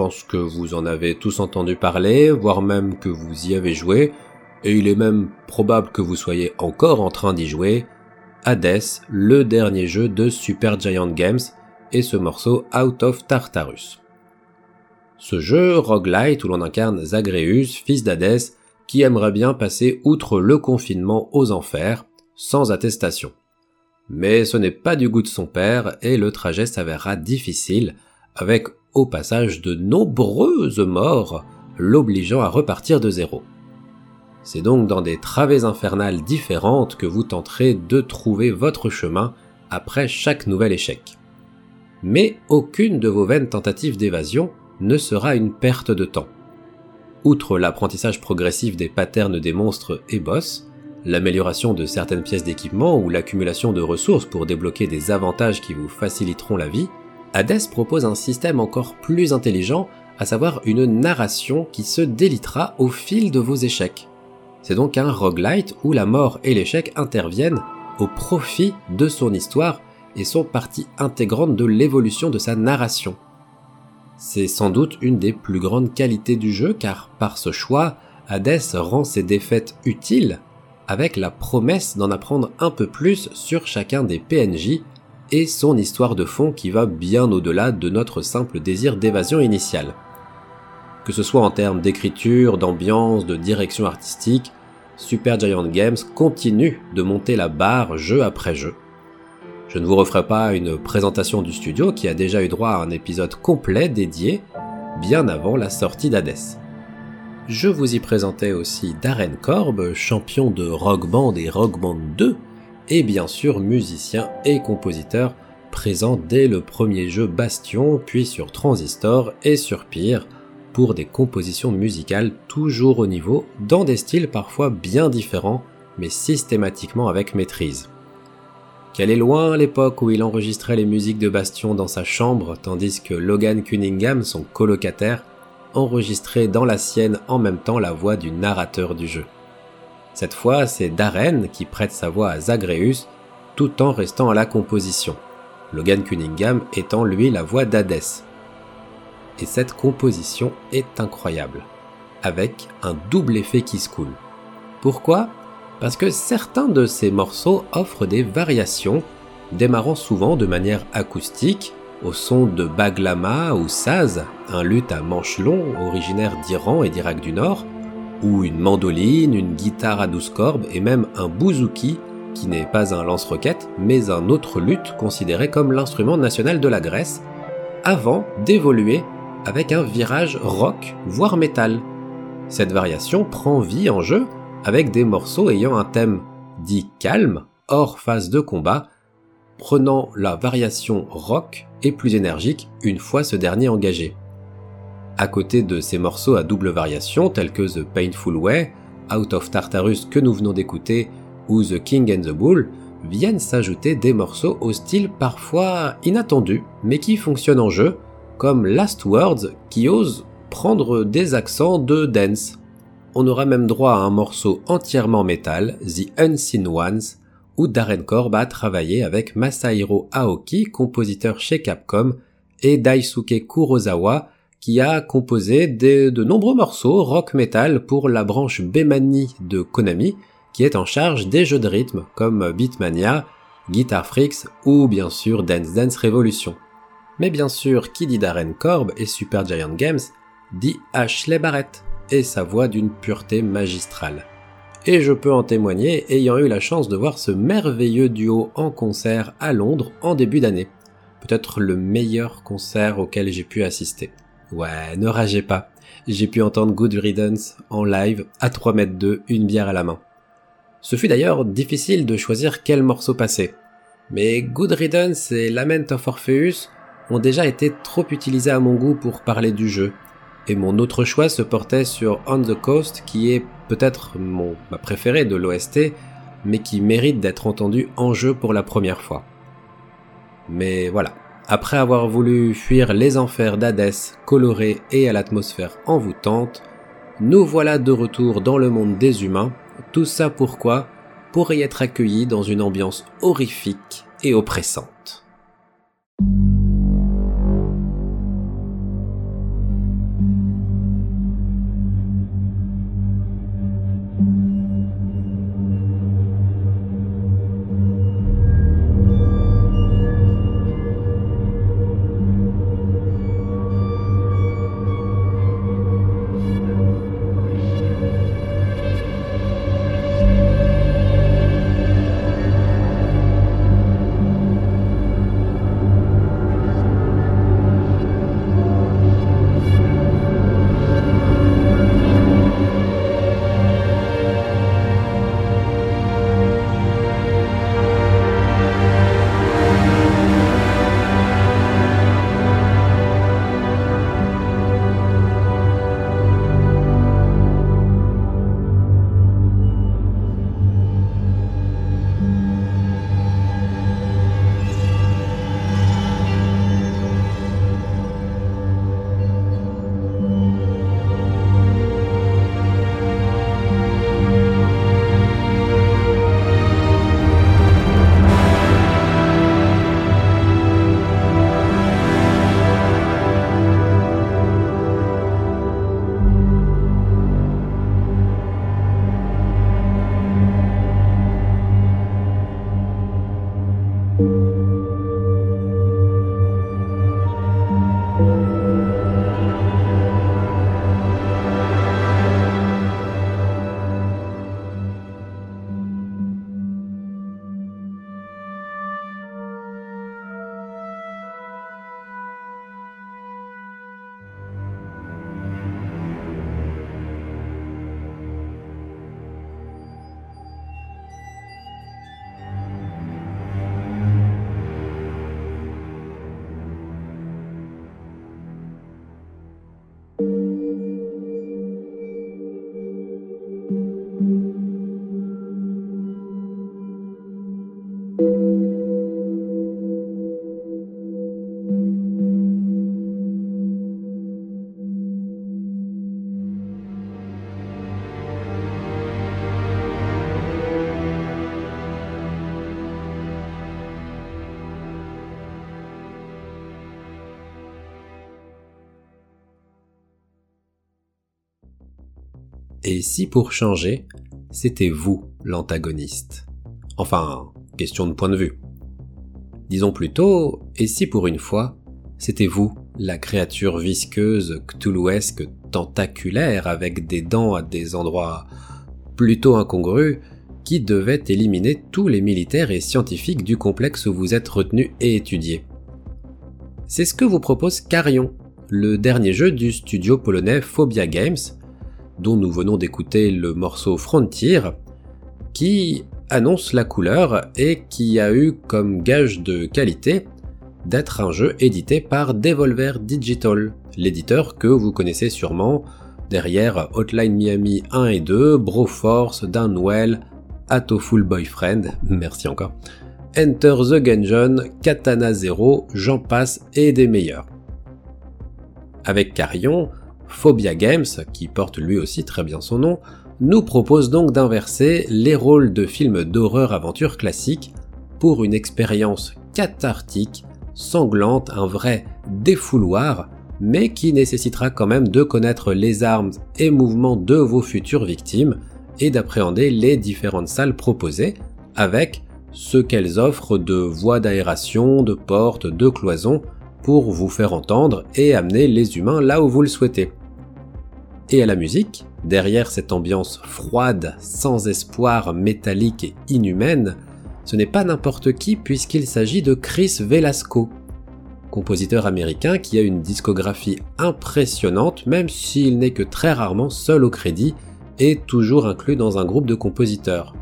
Pense que vous en avez tous entendu parler, voire même que vous y avez joué, et il est même probable que vous soyez encore en train d'y jouer. Hades, le dernier jeu de Super Giant Games, et ce morceau Out of Tartarus. Ce jeu roguelite où l'on incarne Zagreus, fils d'Hadès, qui aimerait bien passer outre le confinement aux enfers, sans attestation. Mais ce n'est pas du goût de son père et le trajet s'avérera difficile, avec au passage de nombreuses morts, l'obligeant à repartir de zéro. C'est donc dans des travées infernales différentes que vous tenterez de trouver votre chemin après chaque nouvel échec. Mais aucune de vos vaines tentatives d'évasion ne sera une perte de temps. Outre l'apprentissage progressif des patterns des monstres et boss, l'amélioration de certaines pièces d'équipement ou l'accumulation de ressources pour débloquer des avantages qui vous faciliteront la vie, Hades propose un système encore plus intelligent, à savoir une narration qui se délitera au fil de vos échecs. C'est donc un roguelite où la mort et l'échec interviennent au profit de son histoire et sont partie intégrante de l'évolution de sa narration. C'est sans doute une des plus grandes qualités du jeu car par ce choix, Hades rend ses défaites utiles avec la promesse d'en apprendre un peu plus sur chacun des PNJ et son histoire de fond qui va bien au-delà de notre simple désir d'évasion initiale. Que ce soit en termes d'écriture, d'ambiance, de direction artistique, Super Giant Games continue de monter la barre jeu après jeu. Je ne vous referai pas une présentation du studio qui a déjà eu droit à un épisode complet dédié bien avant la sortie d'Hades. Je vous y présentais aussi Darren Korb, champion de Rock Band et Rock Band 2, et bien sûr musicien et compositeur présent dès le premier jeu Bastion, puis sur Transistor et sur Pyre, pour des compositions musicales toujours au niveau, dans des styles parfois bien différents, mais systématiquement avec maîtrise. Qu'elle est loin l'époque où il enregistrait les musiques de Bastion dans sa chambre, tandis que Logan Cunningham, son colocataire, enregistrait dans la sienne en même temps la voix du narrateur du jeu. Cette fois, c'est Darren qui prête sa voix à Zagreus, tout en restant à la composition. Logan Cunningham étant lui la voix d'Hadès. Et cette composition est incroyable, avec un double effet qui se coule. Pourquoi? Parce que certains de ces morceaux offrent des variations, démarrant souvent de manière acoustique, au son de baglama ou saz, un luth à manche long originaire d'Iran et d'Irak du Nord, ou une mandoline, une guitare à douze cordes et même un bouzouki, qui n'est pas un lance-roquette, mais un autre luth considéré comme l'instrument national de la Grèce, avant d'évoluer avec un virage rock, voire métal. Cette variation prend vie en jeu avec des morceaux ayant un thème dit calme, hors phase de combat, prenant la variation rock et plus énergique une fois ce dernier engagé. À côté de ces morceaux à double variation tels que The Painful Way, Out of Tartarus que nous venons d'écouter ou The King and the Bull, viennent s'ajouter des morceaux au style parfois inattendu mais qui fonctionnent en jeu, comme Last Words qui ose prendre des accents de dance. On aura même droit à un morceau entièrement métal, The Unseen Ones, où Darren Korb a travaillé avec Masahiro Aoki, compositeur chez Capcom, et Daisuke Kurosawa, qui a composé de nombreux morceaux rock metal pour la branche Bemani de Konami, qui est en charge des jeux de rythme comme Beatmania, Guitar Freaks ou bien sûr Dance Dance Revolution. Mais bien sûr, qui dit Darren Korb et Super Giant Games dit Ashley Barrett et sa voix d'une pureté magistrale. Et je peux en témoigner ayant eu la chance de voir ce merveilleux duo en concert à Londres en début d'année. Peut-être le meilleur concert auquel j'ai pu assister. Ouais, ne ragez pas. J'ai pu entendre Good Riddance en live à 3 mètres 2, une bière à la main. Ce fut d'ailleurs difficile de choisir quel morceau passer. Mais Good Riddance et Lament of Orpheus ont déjà été trop utilisés à mon goût pour parler du jeu, et mon autre choix se portait sur On the Coast, qui est peut-être mon, ma préférée de l'OST, mais qui mérite d'être entendu en jeu pour la première fois. Mais voilà, après avoir voulu fuir les enfers d'Hadès, colorés et à l'atmosphère envoûtante, nous voilà de retour dans le monde des humains, tout ça pourquoi? Pour y être accueillis dans une ambiance horrifique et oppressante. Et si pour changer, c'était vous l'antagoniste? Enfin, question de point de vue. Disons plutôt, et si pour une fois, c'était vous, la créature visqueuse, cthulhuesque, tentaculaire, avec des dents à des endroits plutôt incongrus, qui devait éliminer tous les militaires et scientifiques du complexe où vous êtes retenu et étudié? C'est ce que vous propose Carrion, le dernier jeu du studio polonais Phobia Games, dont nous venons d'écouter le morceau Frontier, qui annonce la couleur et qui a eu comme gage de qualité d'être un jeu édité par Devolver Digital, l'éditeur que vous connaissez sûrement derrière Hotline Miami 1 et 2, Broforce, Downwell, Atto Full Boyfriend, merci encore, Enter the Gungeon, Katana Zero, j'en passe et des meilleurs. Avec Carrion, Phobia Games, qui porte lui aussi très bien son nom, nous propose donc d'inverser les rôles de films d'horreur aventure classiques pour une expérience cathartique, sanglante, un vrai défouloir, mais qui nécessitera quand même de connaître les armes et mouvements de vos futures victimes et d'appréhender les différentes salles proposées avec ce qu'elles offrent de voies d'aération, de portes, de cloisons pour vous faire entendre et amener les humains là où vous le souhaitez. Et à la musique, derrière cette ambiance froide, sans espoir, métallique et inhumaine, ce n'est pas n'importe qui puisqu'il s'agit de Chris Velasco, compositeur américain qui a une discographie impressionnante même s'il n'est que très rarement seul au crédit et toujours inclus dans un groupe de compositeurs.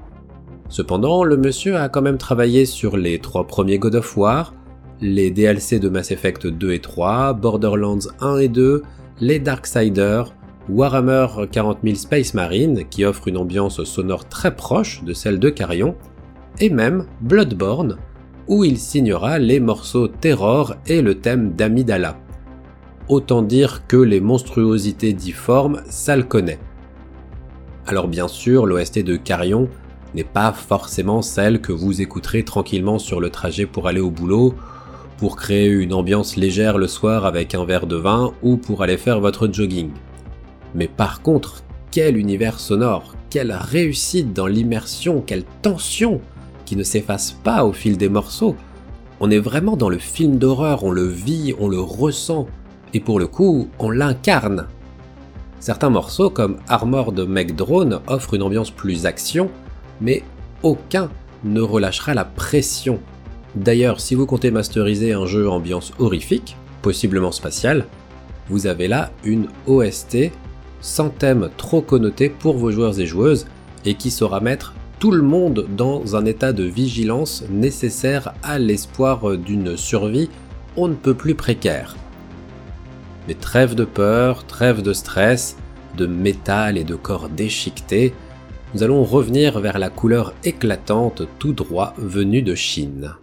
Cependant, le monsieur a quand même travaillé sur les trois premiers God of War, les DLC de Mass Effect 2 et 3, Borderlands 1 et 2, les Darksiders, Warhammer 40 000 Space Marine, qui offre une ambiance sonore très proche de celle de Carrion, et même Bloodborne, où il signera les morceaux Terror et le thème d'Amidala. Autant dire que les monstruosités difformes, ça le connaît. Alors bien sûr, l'OST de Carrion n'est pas forcément celle que vous écouterez tranquillement sur le trajet pour aller au boulot, pour créer une ambiance légère le soir avec un verre de vin ou pour aller faire votre jogging. Mais par contre, quel univers sonore, quelle réussite dans l'immersion, quelle tension qui ne s'efface pas au fil des morceaux. On est vraiment dans le film d'horreur, on le vit, on le ressent, et pour le coup, on l'incarne. Certains morceaux comme Armored Mech Drone offrent une ambiance plus action, mais aucun ne relâchera la pression. D'ailleurs, si vous comptez masteriser un jeu ambiance horrifique, possiblement spatial, vous avez là une OST sans thème trop connoté pour vos joueurs et joueuses et qui saura mettre tout le monde dans un état de vigilance nécessaire à l'espoir d'une survie on ne peut plus précaire. Mais trêve de peur, trêve de stress, de métal et de corps déchiquetés, nous allons revenir vers la couleur éclatante tout droit venue de Chine.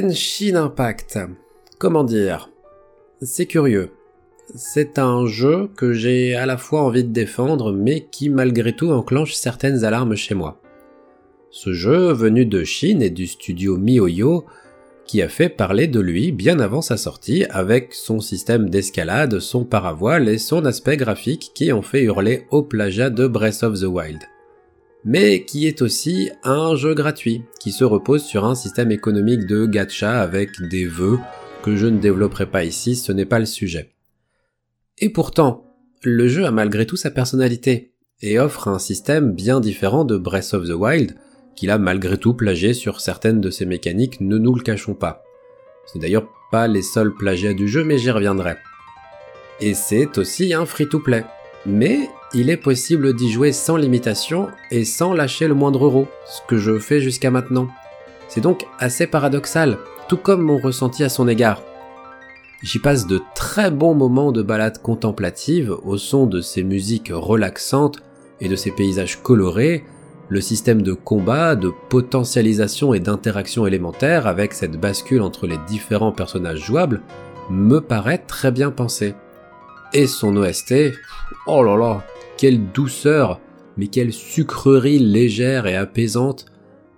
Genshin Impact. Comment dire? C'est curieux. C'est un jeu que j'ai à la fois envie de défendre, mais qui malgré tout enclenche certaines alarmes chez moi. Ce jeu, venu de Chine et du studio MiHoYo, qui a fait parler de lui bien avant sa sortie avec son système d'escalade, son paravoile et son aspect graphique qui ont fait hurler au plagiat de Breath of the Wild. Mais qui est aussi un jeu gratuit, qui se repose sur un système économique de gacha avec des vœux que je ne développerai pas ici, ce n'est pas le sujet. Et pourtant, le jeu a malgré tout sa personnalité, et offre un système bien différent de Breath of the Wild, qu'il a malgré tout plagié sur certaines de ses mécaniques, ne nous le cachons pas. Ce n'est d'ailleurs pas les seuls plagiats du jeu, mais j'y reviendrai. Et c'est aussi un free-to-play. Mais il est possible d'y jouer sans limitation et sans lâcher le moindre euro, ce que je fais jusqu'à maintenant. C'est donc assez paradoxal, tout comme mon ressenti à son égard. J'y passe de très bons moments de balade contemplative au son de ces musiques relaxantes et de ces paysages colorés, le système de combat, de potentialisation et d'interaction élémentaire avec cette bascule entre les différents personnages jouables me paraît très bien pensé. Et son OST, oh là là, quelle douceur, mais quelle sucrerie légère et apaisante,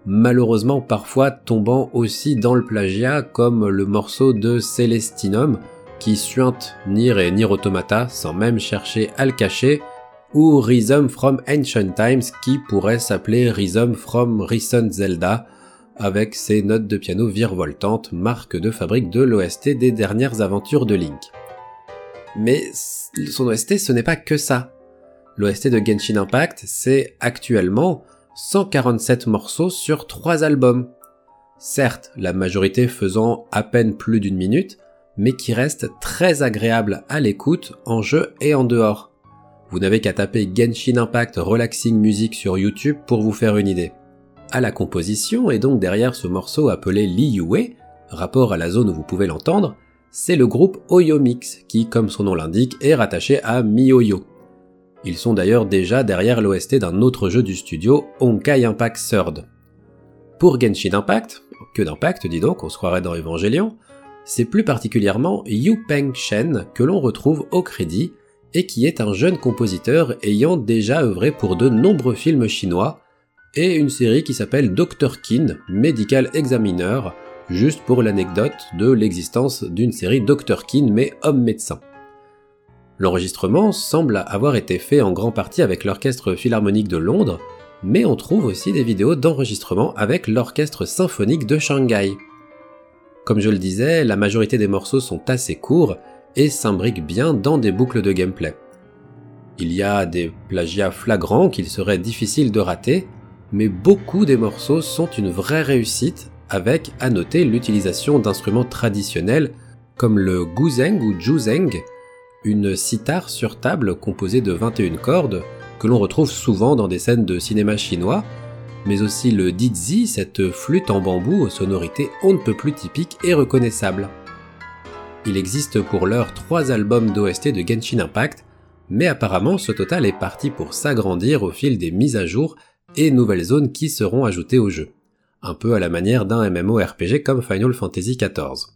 malheureusement parfois tombant aussi dans le plagiat comme le morceau de Celestinum qui suinte Nier et Nier Automata sans même chercher à le cacher, ou Rhythm from Ancient Times qui pourrait s'appeler Rhythm from Recent Zelda avec ses notes de piano virevoltantes, marque de fabrique de l'OST des dernières aventures de Link. Mais son OST ce n'est pas que ça. L'OST de Genshin Impact c'est actuellement 147 morceaux sur 3 albums. Certes, la majorité faisant à peine plus d'une minute, mais qui reste très agréable à l'écoute en jeu et en dehors. Vous n'avez qu'à taper Genshin Impact Relaxing Music sur YouTube pour vous faire une idée. À la composition, et donc derrière ce morceau appelé Liyue, rapport à la zone où vous pouvez l'entendre, c'est le groupe Oyo Mix qui, comme son nom l'indique, est rattaché à MiOyo. Ils sont d'ailleurs déjà derrière l'OST d'un autre jeu du studio, Honkai Impact Third. Pour Genshin Impact, que d'impact dis donc, on se croirait dans Evangelion, c'est plus particulièrement Yu Peng Shen que l'on retrouve au crédit et qui est un jeune compositeur ayant déjà œuvré pour de nombreux films chinois et une série qui s'appelle Dr. Kin, Medical Examiner, juste pour l'anecdote de l'existence d'une série Dr. Kin mais homme médecin. L'enregistrement semble avoir été fait en grande partie avec l'Orchestre Philharmonique de Londres, mais on trouve aussi des vidéos d'enregistrement avec l'Orchestre Symphonique de Shanghai. Comme je le disais, la majorité des morceaux sont assez courts et s'imbrique bien dans des boucles de gameplay. Il y a des plagiats flagrants qu'il serait difficile de rater, mais beaucoup des morceaux sont une vraie réussite avec à noter l'utilisation d'instruments traditionnels comme le guzeng ou juzeng, une sitar sur table composée de 21 cordes que l'on retrouve souvent dans des scènes de cinéma chinois, mais aussi le dizi, cette flûte en bambou aux sonorités on ne peut plus typiques et reconnaissables. Il existe pour l'heure 3 albums d'OST de Genshin Impact, mais apparemment ce total est parti pour s'agrandir au fil des mises à jour et nouvelles zones qui seront ajoutées au jeu. Un peu à la manière d'un MMORPG comme Final Fantasy XIV.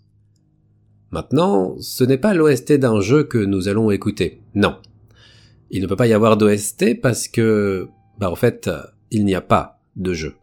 Maintenant, ce n'est pas l'OST d'un jeu que nous allons écouter. Non. Il ne peut pas y avoir d'OST parce que, bah en fait, il n'y a pas de jeu.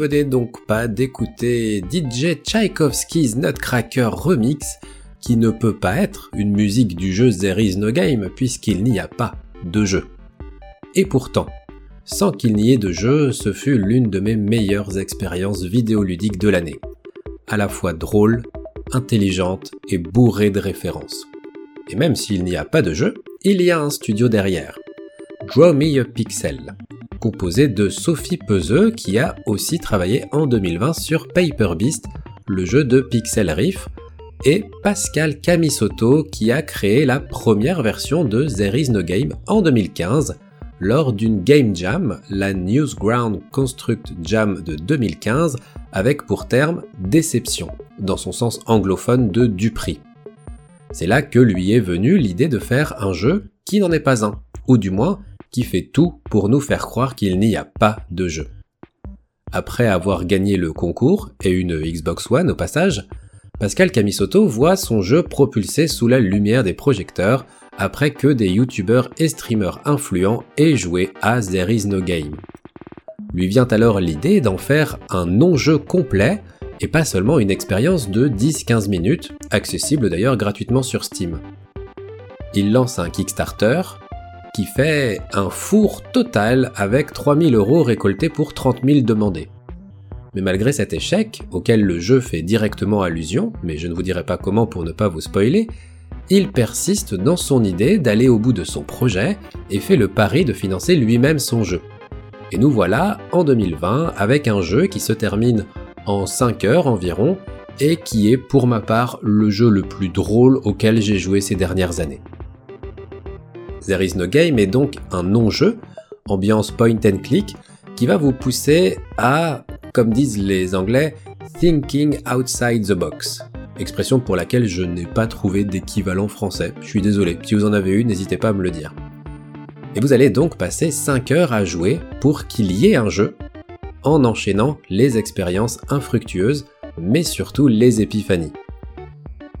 Venez donc pas d'écouter DJ Tchaïkovsky's Nutcracker Remix, qui ne peut pas être une musique du jeu There Is No Game puisqu'il n'y a pas de jeu. Et pourtant, sans qu'il n'y ait de jeu, ce fut l'une de mes meilleures expériences vidéoludiques de l'année. À la fois drôle, intelligente et bourrée de références. Et même s'il n'y a pas de jeu, il y a un studio derrière. Draw Me Pixel, composé de Sophie Peuseux qui a aussi travaillé en 2020 sur Paper Beast, le jeu de Pixel Riff, et Pascal Camisotto qui a créé la première version de There Is No Game en 2015 lors d'une Game Jam, la Newsground Construct Jam de 2015, avec pour terme déception, dans son sens anglophone de du prix. C'est là que lui est venue l'idée de faire un jeu qui n'en est pas un, ou du moins qui fait tout pour nous faire croire qu'il n'y a pas de jeu. Après avoir gagné le concours, et une Xbox One au passage, Pascal Camisotto voit son jeu propulsé sous la lumière des projecteurs après que des youtubeurs et streamers influents aient joué à There Is No Game. Lui vient alors l'idée d'en faire un non-jeu complet et pas seulement une expérience de 10-15 minutes, accessible d'ailleurs gratuitement sur Steam. Il lance un Kickstarter, qui fait un four total avec 3000 euros récoltés pour 30 000 demandés. Mais malgré cet échec, auquel le jeu fait directement allusion, mais je ne vous dirai pas comment pour ne pas vous spoiler, il persiste dans son idée d'aller au bout de son projet et fait le pari de financer lui-même son jeu. Et nous voilà en 2020 avec un jeu qui se termine en 5 heures environ et qui est pour ma part le jeu le plus drôle auquel j'ai joué ces dernières années. There is no game est donc un non-jeu, ambiance point and click, qui va vous pousser à, comme disent les anglais, thinking outside the box. Expression pour laquelle je n'ai pas trouvé d'équivalent français. Je suis désolé, si vous en avez eu, n'hésitez pas à me le dire. Et vous allez donc passer 5 heures à jouer pour qu'il y ait un jeu, en enchaînant les expériences infructueuses, mais surtout les épiphanies.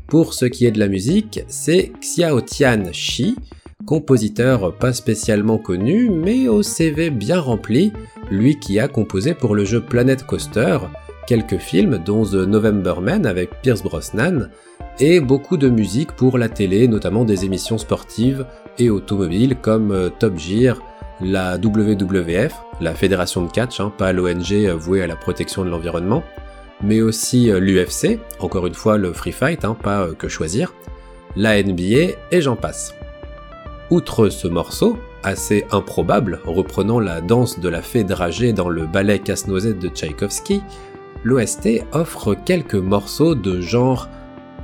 Pour ce qui est de la musique, c'est Xiao Tian Shi, compositeur pas spécialement connu, mais au CV bien rempli, lui qui a composé pour le jeu Planet Coaster quelques films dont The November Man avec Pierce Brosnan, et beaucoup de musique pour la télé, notamment des émissions sportives et automobiles comme euh, Top Gear, la WWF, la fédération de catch, hein, pas l'ONG vouée à la protection de l'environnement, mais aussi euh, l'UFC, encore une fois le free fight, hein, pas euh, que choisir, la NBA et j'en passe. Outre ce morceau, assez improbable, reprenant la danse de la fée dragée dans le ballet Casse-Noisette de Tchaïkovski, l'OST offre quelques morceaux de genre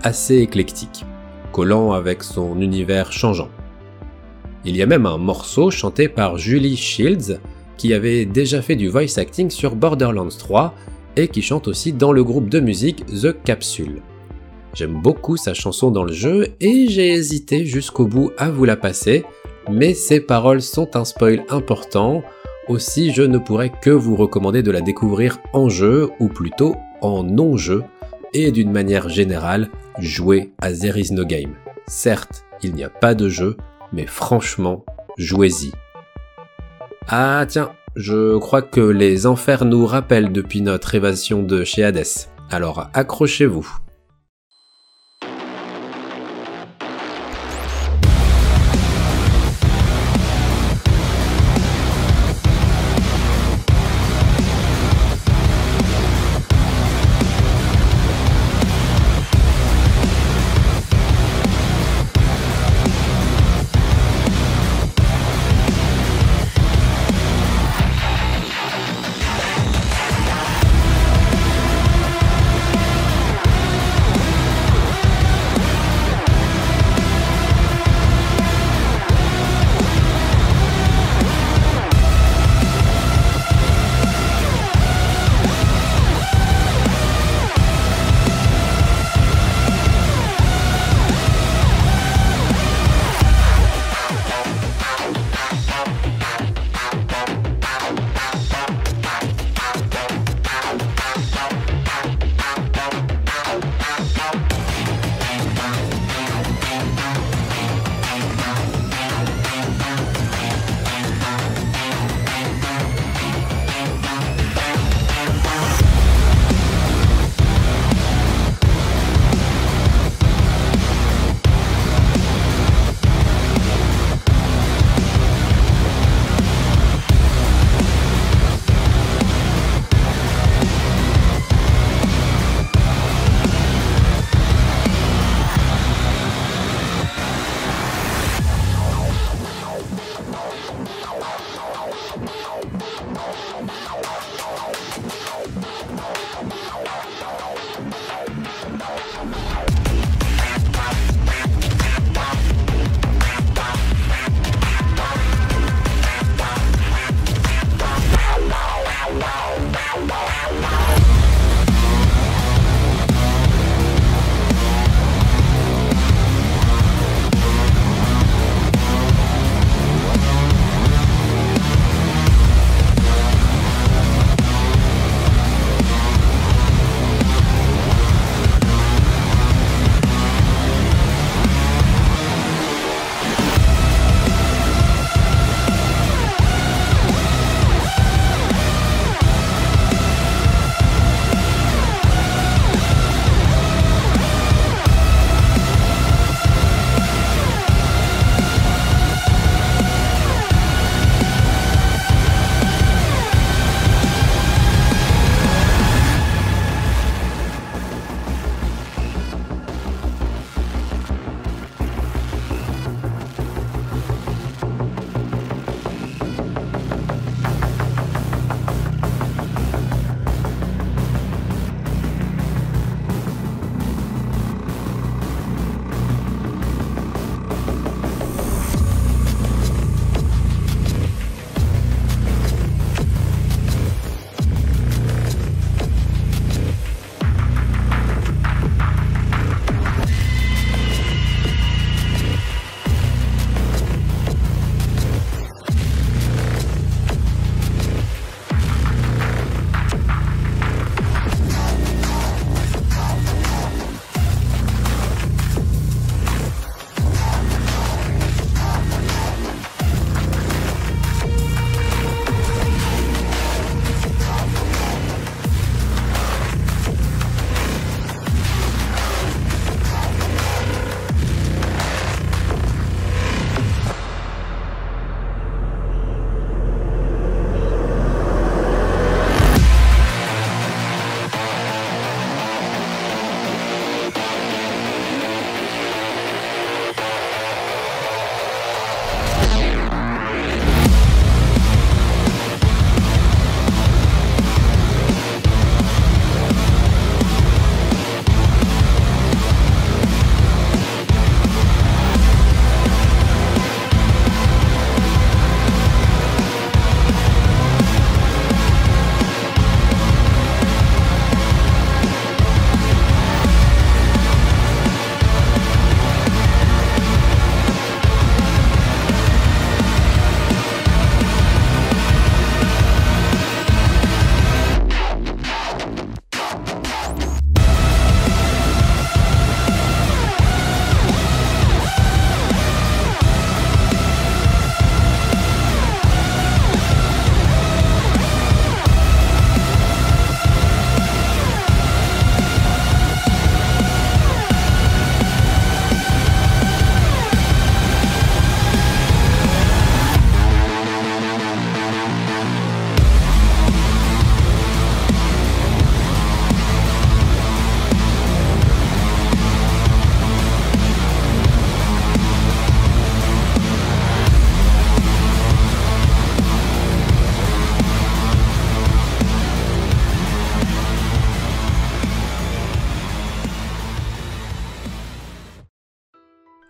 assez éclectique, collant avec son univers changeant. Il y a même un morceau chanté par Julie Shields, qui avait déjà fait du voice acting sur Borderlands 3 et qui chante aussi dans le groupe de musique The Capsule. J'aime beaucoup sa chanson dans le jeu et j'ai hésité jusqu'au bout à vous la passer, mais ses paroles sont un spoil important, aussi je ne pourrais que vous recommander de la découvrir en jeu, ou plutôt en non-jeu, et d'une manière générale, jouer à There No Game. Certes, il n'y a pas de jeu, mais franchement, jouez-y. Ah tiens, je crois que les enfers nous rappellent depuis notre évasion de chez Hades. Alors accrochez-vous.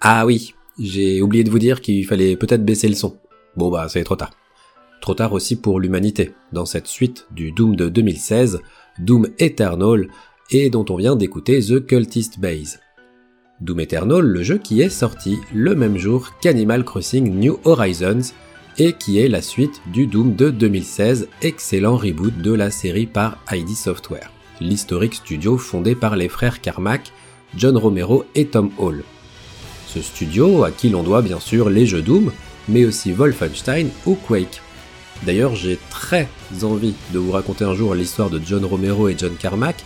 Ah oui, j'ai oublié de vous dire qu'il fallait peut-être baisser le son. Bon bah c'est trop tard. Trop tard aussi pour l'humanité, dans cette suite du Doom de 2016, Doom Eternal, et dont on vient d'écouter The Cultist Base. Doom Eternal, le jeu qui est sorti le même jour qu'Animal Crossing New Horizons, et qui est la suite du Doom de 2016, excellent reboot de la série par ID Software, l'historique studio fondé par les frères Carmack, John Romero et Tom Hall. Ce studio, à qui l'on doit bien sûr les jeux Doom, mais aussi Wolfenstein ou Quake. D'ailleurs, j'ai très envie de vous raconter un jour l'histoire de John Romero et John Carmack,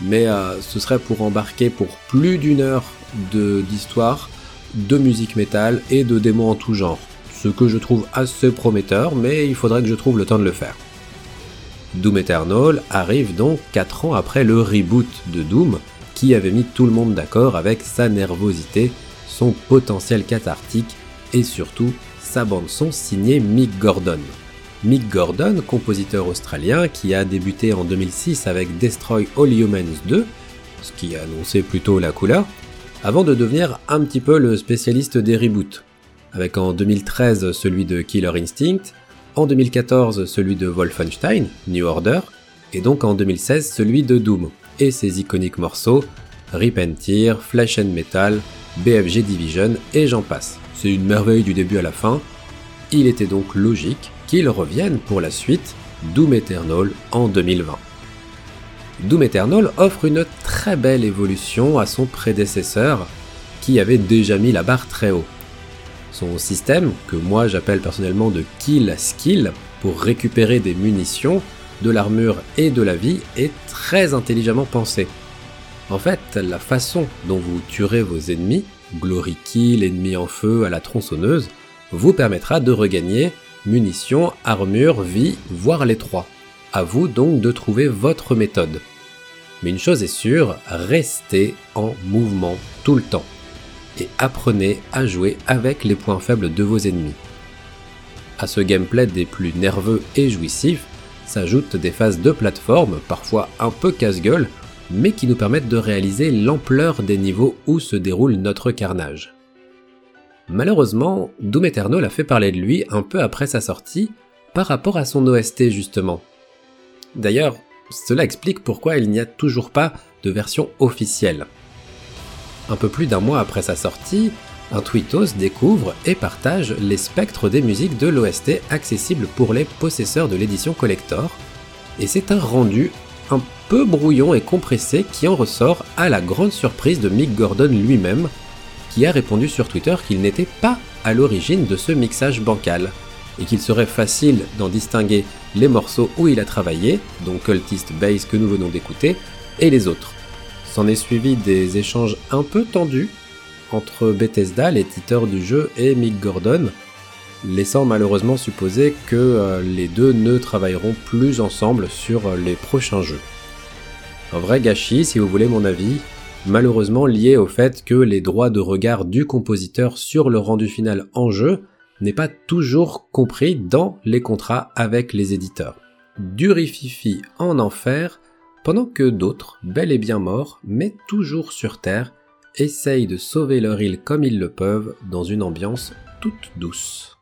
mais euh, ce serait pour embarquer pour plus d'une heure d'histoire, de, de musique métal et de démos en tout genre ce que je trouve assez prometteur, mais il faudrait que je trouve le temps de le faire. Doom Eternal arrive donc 4 ans après le reboot de Doom, qui avait mis tout le monde d'accord avec sa nervosité, son potentiel cathartique et surtout sa bande-son signée Mick Gordon. Mick Gordon, compositeur australien qui a débuté en 2006 avec Destroy All Humans 2, ce qui annonçait plutôt la couleur, avant de devenir un petit peu le spécialiste des reboots avec en 2013 celui de Killer Instinct, en 2014 celui de Wolfenstein, New Order, et donc en 2016 celui de Doom, et ses iconiques morceaux Repentir, Flash and Metal, BFG Division et j'en passe. C'est une merveille du début à la fin. Il était donc logique qu'il revienne pour la suite Doom Eternal en 2020. Doom Eternal offre une très belle évolution à son prédécesseur qui avait déjà mis la barre très haut. Son système, que moi j'appelle personnellement de kill skill, pour récupérer des munitions, de l'armure et de la vie, est très intelligemment pensé. En fait, la façon dont vous tuerez vos ennemis, glory kill, ennemi en feu à la tronçonneuse, vous permettra de regagner munitions, armure, vie, voire les trois. À vous donc de trouver votre méthode. Mais une chose est sûre, restez en mouvement tout le temps et apprenez à jouer avec les points faibles de vos ennemis. À ce gameplay des plus nerveux et jouissifs s'ajoutent des phases de plateforme, parfois un peu casse-gueule, mais qui nous permettent de réaliser l'ampleur des niveaux où se déroule notre carnage. Malheureusement, Doom Eternal a fait parler de lui un peu après sa sortie, par rapport à son OST justement. D'ailleurs, cela explique pourquoi il n'y a toujours pas de version officielle. Un peu plus d'un mois après sa sortie, un tweetos découvre et partage les spectres des musiques de l'OST accessibles pour les possesseurs de l'édition collector, et c'est un rendu un peu brouillon et compressé qui en ressort à la grande surprise de Mick Gordon lui-même, qui a répondu sur Twitter qu'il n'était pas à l'origine de ce mixage bancal, et qu'il serait facile d'en distinguer les morceaux où il a travaillé, dont Cultist Base que nous venons d'écouter, et les autres. S'en est suivi des échanges un peu tendus entre Bethesda, l'éditeur du jeu, et Mick Gordon, laissant malheureusement supposer que euh, les deux ne travailleront plus ensemble sur euh, les prochains jeux. Un vrai gâchis, si vous voulez mon avis, malheureusement lié au fait que les droits de regard du compositeur sur le rendu final en jeu n'est pas toujours compris dans les contrats avec les éditeurs. Durififi en enfer, pendant que d'autres, bel et bien morts, mais toujours sur Terre, essayent de sauver leur île comme ils le peuvent dans une ambiance toute douce.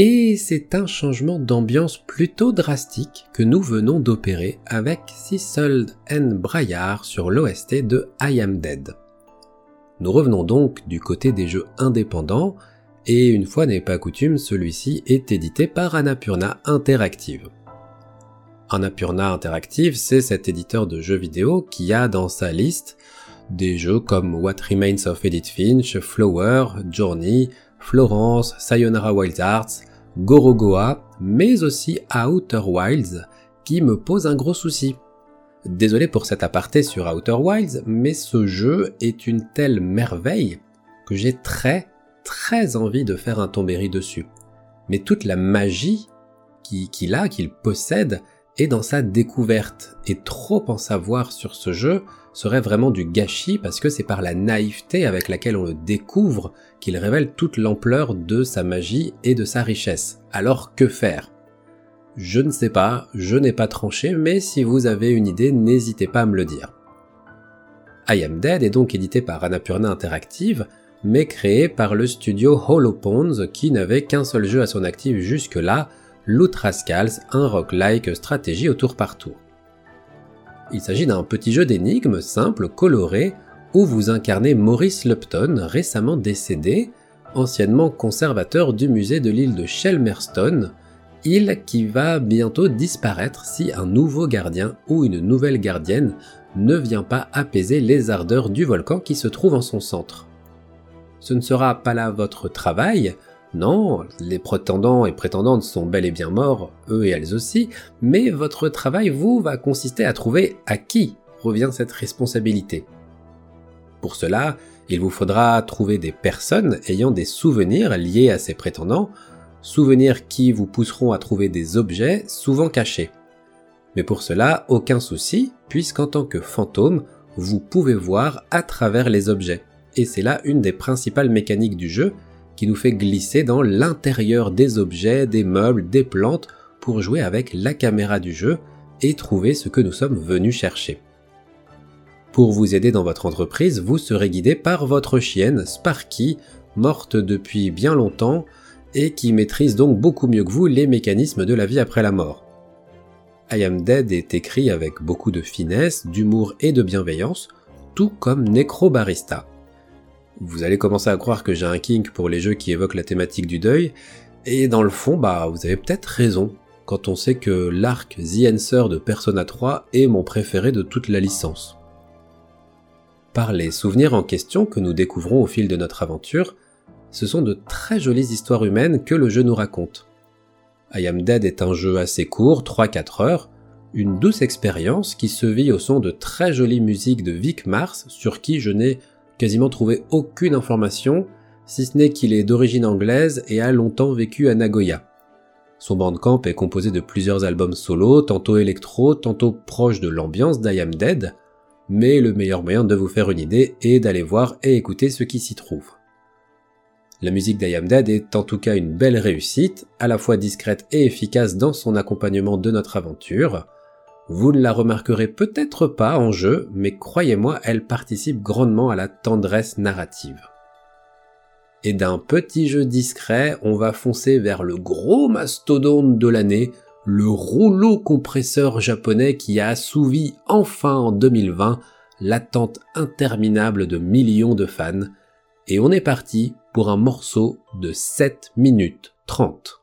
Et c'est un changement d'ambiance plutôt drastique que nous venons d'opérer avec Sissold and Braillard sur l'OST de I Am Dead. Nous revenons donc du côté des jeux indépendants, et une fois n'est pas coutume, celui-ci est édité par Annapurna Interactive. Annapurna Interactive, c'est cet éditeur de jeux vidéo qui a dans sa liste des jeux comme What Remains of Edith Finch, Flower, Journey, Florence, Sayonara Wild Hearts, Gorogoa, mais aussi Outer Wilds, qui me pose un gros souci. Désolé pour cet aparté sur Outer Wilds, mais ce jeu est une telle merveille que j'ai très très envie de faire un tombéry dessus. Mais toute la magie qu'il a, qu'il possède, est dans sa découverte. Et trop en savoir sur ce jeu serait vraiment du gâchis parce que c'est par la naïveté avec laquelle on le découvre qu'il révèle toute l'ampleur de sa magie et de sa richesse. Alors que faire? Je ne sais pas, je n'ai pas tranché, mais si vous avez une idée, n'hésitez pas à me le dire. I Am Dead est donc édité par Annapurna Interactive, mais créé par le studio Holoponds qui n'avait qu'un seul jeu à son actif jusque-là, Loot Rascals, un rock-like stratégie au tour par tour. Il s'agit d'un petit jeu d'énigmes simple, coloré, où vous incarnez Maurice Lupton, récemment décédé, anciennement conservateur du musée de l'île de Shelmerston, île qui va bientôt disparaître si un nouveau gardien ou une nouvelle gardienne ne vient pas apaiser les ardeurs du volcan qui se trouve en son centre. Ce ne sera pas là votre travail, non, les prétendants et prétendantes sont bel et bien morts, eux et elles aussi, mais votre travail, vous, va consister à trouver à qui revient cette responsabilité. Pour cela, il vous faudra trouver des personnes ayant des souvenirs liés à ces prétendants, souvenirs qui vous pousseront à trouver des objets souvent cachés. Mais pour cela, aucun souci, puisqu'en tant que fantôme, vous pouvez voir à travers les objets. Et c'est là une des principales mécaniques du jeu, qui nous fait glisser dans l'intérieur des objets, des meubles, des plantes, pour jouer avec la caméra du jeu et trouver ce que nous sommes venus chercher. Pour vous aider dans votre entreprise, vous serez guidé par votre chienne Sparky, morte depuis bien longtemps et qui maîtrise donc beaucoup mieux que vous les mécanismes de la vie après la mort. I Am Dead est écrit avec beaucoup de finesse, d'humour et de bienveillance, tout comme Necrobarista, vous allez commencer à croire que j'ai un kink pour les jeux qui évoquent la thématique du deuil, et dans le fond, bah, vous avez peut-être raison, quand on sait que l'arc The Answer de Persona 3 est mon préféré de toute la licence. Par les souvenirs en question que nous découvrons au fil de notre aventure, ce sont de très jolies histoires humaines que le jeu nous raconte. I Am Dead est un jeu assez court, 3-4 heures, une douce expérience qui se vit au son de très jolies musiques de Vic Mars sur qui je n'ai quasiment trouvé aucune information, si ce n'est qu'il est d'origine anglaise et a longtemps vécu à Nagoya. Son bandcamp est composé de plusieurs albums solo, tantôt électro, tantôt proche de l'ambiance d'I Am Dead, mais le meilleur moyen de vous faire une idée est d'aller voir et écouter ce qui s'y trouve. La musique d'I Am Dead est en tout cas une belle réussite, à la fois discrète et efficace dans son accompagnement de notre aventure, vous ne la remarquerez peut-être pas en jeu, mais croyez-moi, elle participe grandement à la tendresse narrative. Et d'un petit jeu discret, on va foncer vers le gros mastodonte de l'année, le rouleau compresseur japonais qui a assouvi enfin en 2020 l'attente interminable de millions de fans. Et on est parti pour un morceau de 7 minutes 30.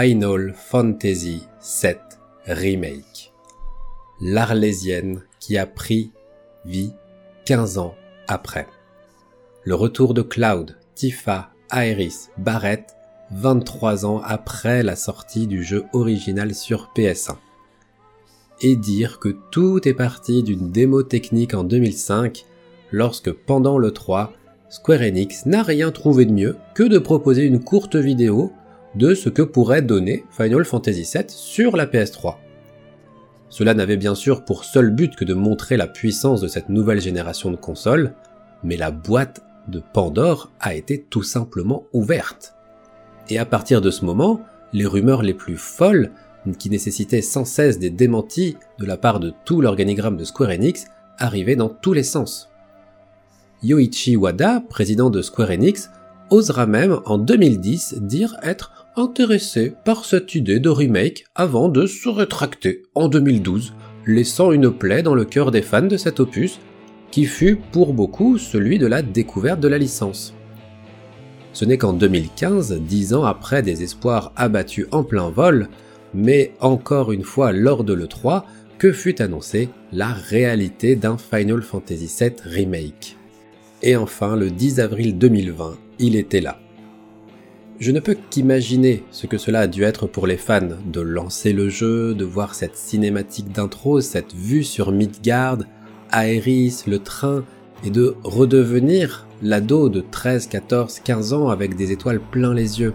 Final Fantasy VII Remake. L'Arlésienne qui a pris vie 15 ans après. Le retour de Cloud, Tifa, Aeris, Barrett 23 ans après la sortie du jeu original sur PS1. Et dire que tout est parti d'une démo technique en 2005 lorsque pendant le 3, Square Enix n'a rien trouvé de mieux que de proposer une courte vidéo de ce que pourrait donner Final Fantasy VII sur la PS3. Cela n'avait bien sûr pour seul but que de montrer la puissance de cette nouvelle génération de consoles, mais la boîte de Pandore a été tout simplement ouverte. Et à partir de ce moment, les rumeurs les plus folles, qui nécessitaient sans cesse des démentis de la part de tout l'organigramme de Square Enix, arrivaient dans tous les sens. Yoichi Wada, président de Square Enix, osera même en 2010 dire être intéressé par cette idée de remake avant de se rétracter en 2012, laissant une plaie dans le cœur des fans de cet opus, qui fut pour beaucoup celui de la découverte de la licence. Ce n'est qu'en 2015, dix ans après des espoirs abattus en plein vol, mais encore une fois lors de l'E3, que fut annoncée la réalité d'un Final Fantasy VII Remake. Et enfin, le 10 avril 2020, il était là. Je ne peux qu'imaginer ce que cela a dû être pour les fans de lancer le jeu, de voir cette cinématique d'intro, cette vue sur Midgard, Aeris, le train, et de redevenir l'ado de 13, 14, 15 ans avec des étoiles plein les yeux.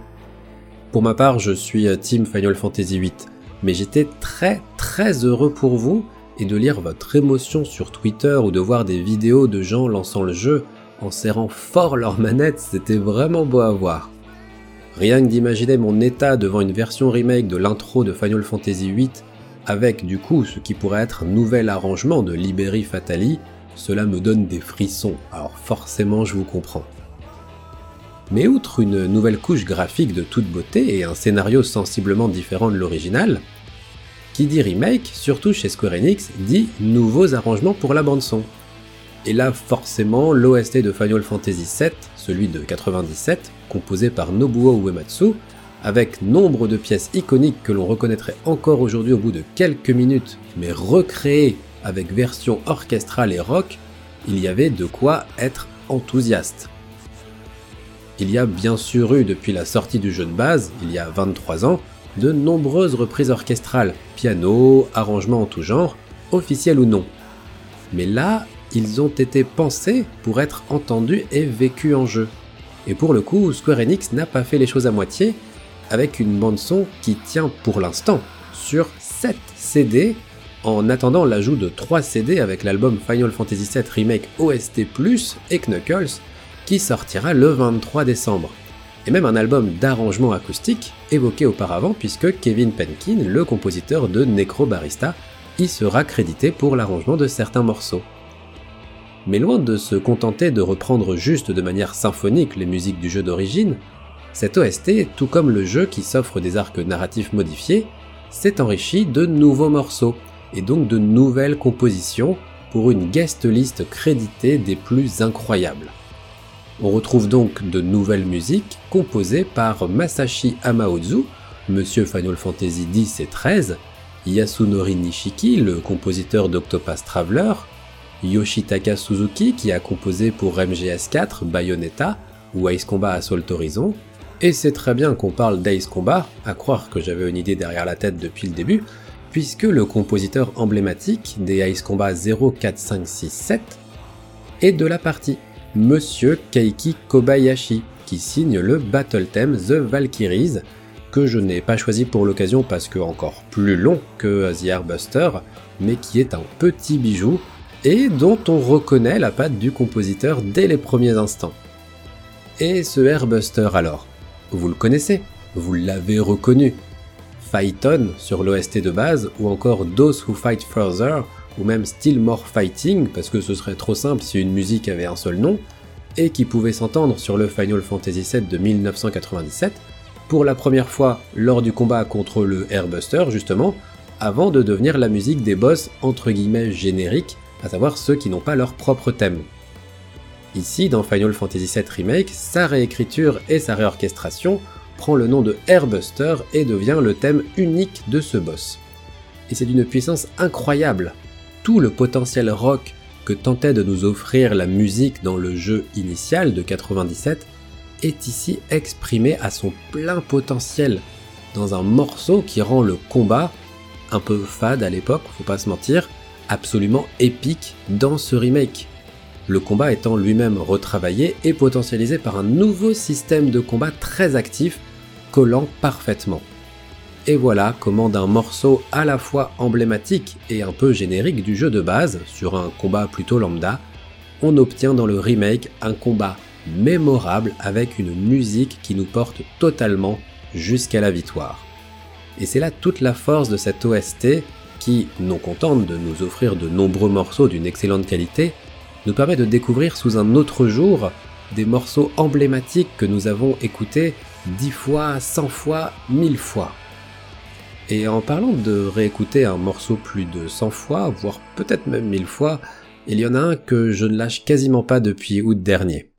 Pour ma part, je suis Team Final Fantasy VIII, mais j'étais très très heureux pour vous et de lire votre émotion sur Twitter ou de voir des vidéos de gens lançant le jeu en serrant fort leurs manettes, c'était vraiment beau à voir. Rien que d'imaginer mon état devant une version remake de l'intro de Final Fantasy VIII, avec du coup ce qui pourrait être un nouvel arrangement de Liberi Fatali, cela me donne des frissons, alors forcément je vous comprends. Mais outre une nouvelle couche graphique de toute beauté et un scénario sensiblement différent de l'original, qui dit remake, surtout chez Square Enix, dit nouveaux arrangements pour la bande son. Et là forcément l'OST de Final Fantasy VII, celui de 97, composé par Nobuo Uematsu, avec nombre de pièces iconiques que l'on reconnaîtrait encore aujourd'hui au bout de quelques minutes, mais recréées avec version orchestrale et rock, il y avait de quoi être enthousiaste. Il y a bien sûr eu depuis la sortie du jeu de base, il y a 23 ans, de nombreuses reprises orchestrales, piano, arrangements en tout genre, officiels ou non. Mais là, ils ont été pensés pour être entendus et vécus en jeu. Et pour le coup, Square Enix n'a pas fait les choses à moitié, avec une bande son qui tient pour l'instant sur 7 CD en attendant l'ajout de 3 CD avec l'album Final Fantasy VII Remake OST Plus et Knuckles qui sortira le 23 décembre. Et même un album d'arrangement acoustique évoqué auparavant puisque Kevin Penkin, le compositeur de Necro Barista, y sera crédité pour l'arrangement de certains morceaux. Mais loin de se contenter de reprendre juste de manière symphonique les musiques du jeu d'origine, cet OST, tout comme le jeu qui s'offre des arcs narratifs modifiés, s'est enrichi de nouveaux morceaux, et donc de nouvelles compositions pour une guest list créditée des plus incroyables. On retrouve donc de nouvelles musiques composées par Masashi Amaozu, Monsieur Final Fantasy X et XIII, Yasunori Nishiki, le compositeur d'Octopath Traveler, Yoshitaka Suzuki qui a composé pour MGS4, Bayonetta ou Ace Combat Assault Horizon, et c'est très bien qu'on parle d'Ace Combat, à croire que j'avais une idée derrière la tête depuis le début, puisque le compositeur emblématique des Ace Combat 0, 4, 5, 6, 7 est de la partie, Monsieur Keiki Kobayashi, qui signe le battle theme The Valkyries, que je n'ai pas choisi pour l'occasion parce que encore plus long que The Airbuster, mais qui est un petit bijou et dont on reconnaît la patte du compositeur dès les premiers instants. Et ce Airbuster alors Vous le connaissez Vous l'avez reconnu Phaeton sur l'OST de base, ou encore Those Who Fight Further, ou même Still More Fighting, parce que ce serait trop simple si une musique avait un seul nom, et qui pouvait s'entendre sur le Final Fantasy VII de 1997, pour la première fois lors du combat contre le Airbuster justement, avant de devenir la musique des boss entre guillemets génériques, à savoir ceux qui n'ont pas leur propre thème. Ici, dans Final Fantasy VII Remake, sa réécriture et sa réorchestration prend le nom de Airbuster et devient le thème unique de ce boss. Et c'est d'une puissance incroyable. Tout le potentiel rock que tentait de nous offrir la musique dans le jeu initial de 97 est ici exprimé à son plein potentiel dans un morceau qui rend le combat, un peu fade à l'époque, faut pas se mentir, absolument épique dans ce remake. Le combat étant lui-même retravaillé et potentialisé par un nouveau système de combat très actif, collant parfaitement. Et voilà comment d'un morceau à la fois emblématique et un peu générique du jeu de base, sur un combat plutôt lambda, on obtient dans le remake un combat mémorable avec une musique qui nous porte totalement jusqu'à la victoire. Et c'est là toute la force de cette OST qui, non contente de nous offrir de nombreux morceaux d'une excellente qualité, nous permet de découvrir sous un autre jour des morceaux emblématiques que nous avons écoutés dix fois, cent fois, mille fois. Et en parlant de réécouter un morceau plus de 100 fois, voire peut-être même mille fois, il y en a un que je ne lâche quasiment pas depuis août dernier.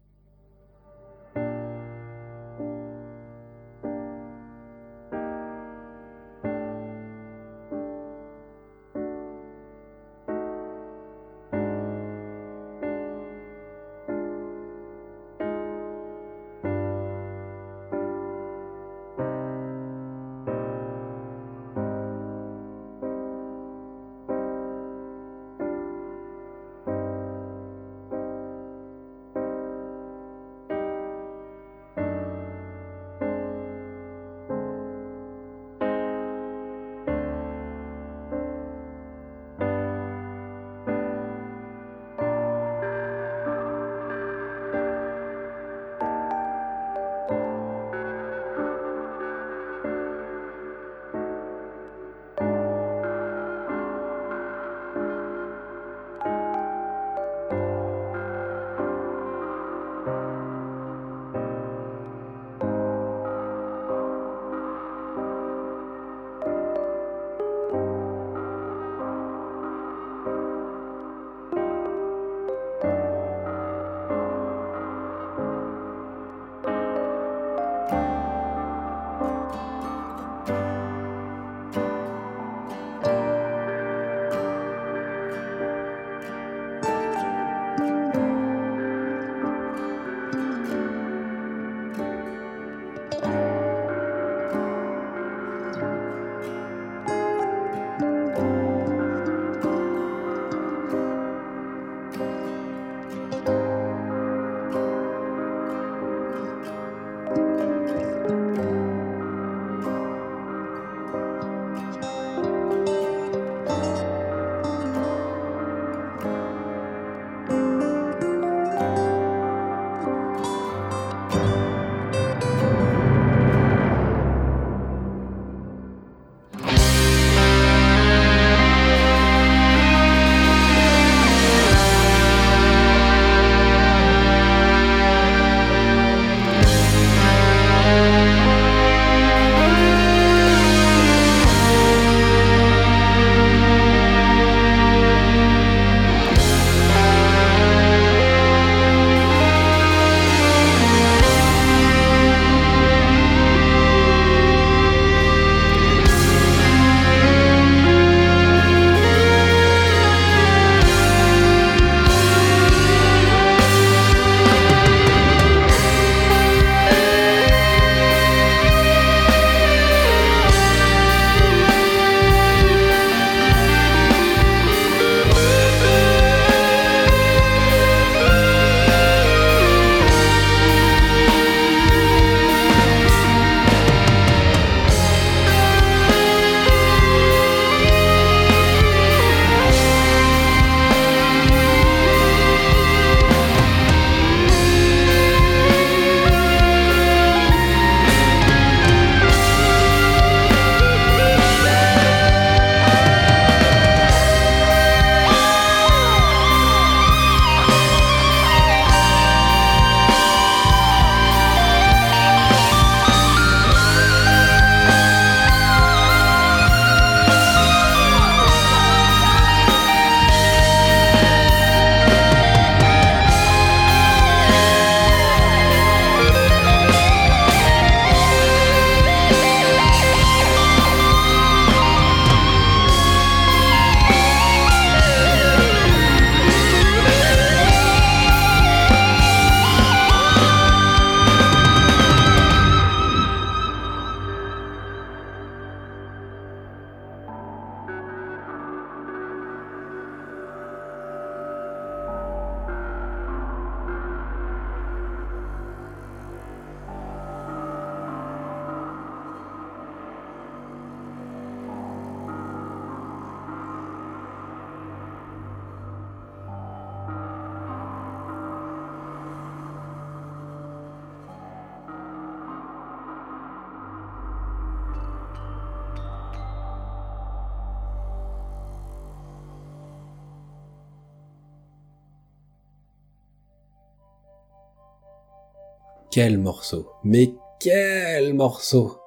Quel morceau. Mais quel morceau.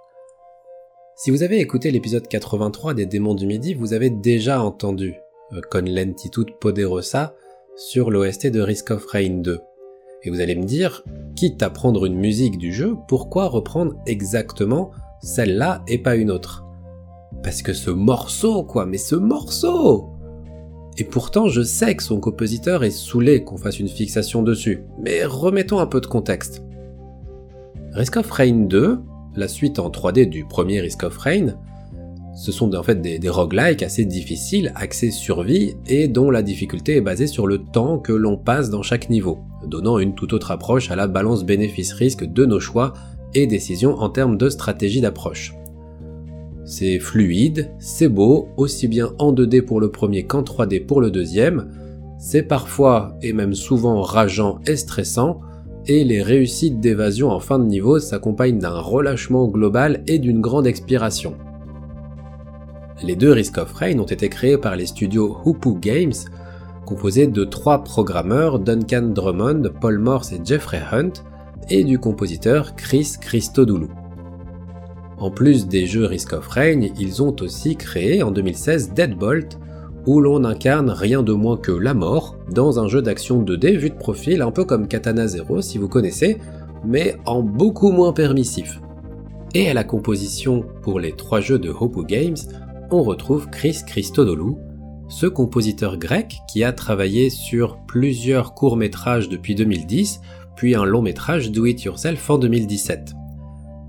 Si vous avez écouté l'épisode 83 des Démons du Midi, vous avez déjà entendu euh, Con lentitude poderosa sur l'OST de Risk of Rain 2. Et vous allez me dire, quitte à prendre une musique du jeu, pourquoi reprendre exactement celle-là et pas une autre? Parce que ce morceau, quoi, mais ce morceau! Et pourtant, je sais que son compositeur est saoulé qu'on fasse une fixation dessus, mais remettons un peu de contexte. Risk of Rain 2, la suite en 3D du premier Risk of Rain, ce sont en fait des, des roguelikes assez difficiles, axés survie, et dont la difficulté est basée sur le temps que l'on passe dans chaque niveau, donnant une toute autre approche à la balance bénéfice-risque de nos choix et décisions en termes de stratégie d'approche. C'est fluide, c'est beau, aussi bien en 2D pour le premier qu'en 3D pour le deuxième, c'est parfois et même souvent rageant et stressant, et les réussites d'évasion en fin de niveau s'accompagnent d'un relâchement global et d'une grande expiration. Les deux Risk of Rain ont été créés par les studios Hoopu Games, composés de trois programmeurs Duncan Drummond, Paul Morse et Jeffrey Hunt, et du compositeur Chris Christodoulou. En plus des jeux Risk of Rain, ils ont aussi créé en 2016 Deadbolt, où l'on incarne rien de moins que la mort dans un jeu d'action 2D vu de profil un peu comme Katana Zero si vous connaissez, mais en beaucoup moins permissif. Et à la composition pour les trois jeux de Hopu Games, on retrouve Chris Christodoulou, ce compositeur grec qui a travaillé sur plusieurs courts-métrages depuis 2010, puis un long métrage Do It Yourself en 2017.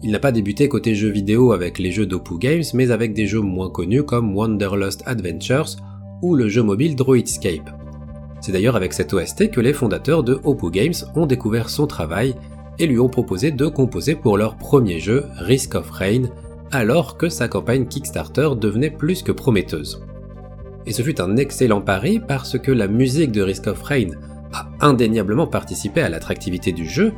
Il n'a pas débuté côté jeux vidéo avec les jeux d'Opu Games, mais avec des jeux moins connus comme Wanderlust Adventures ou le jeu mobile Droidscape. C'est d'ailleurs avec cette OST que les fondateurs de Oppo Games ont découvert son travail et lui ont proposé de composer pour leur premier jeu Risk of Rain, alors que sa campagne Kickstarter devenait plus que prometteuse. Et ce fut un excellent pari parce que la musique de Risk of Rain a indéniablement participé à l'attractivité du jeu,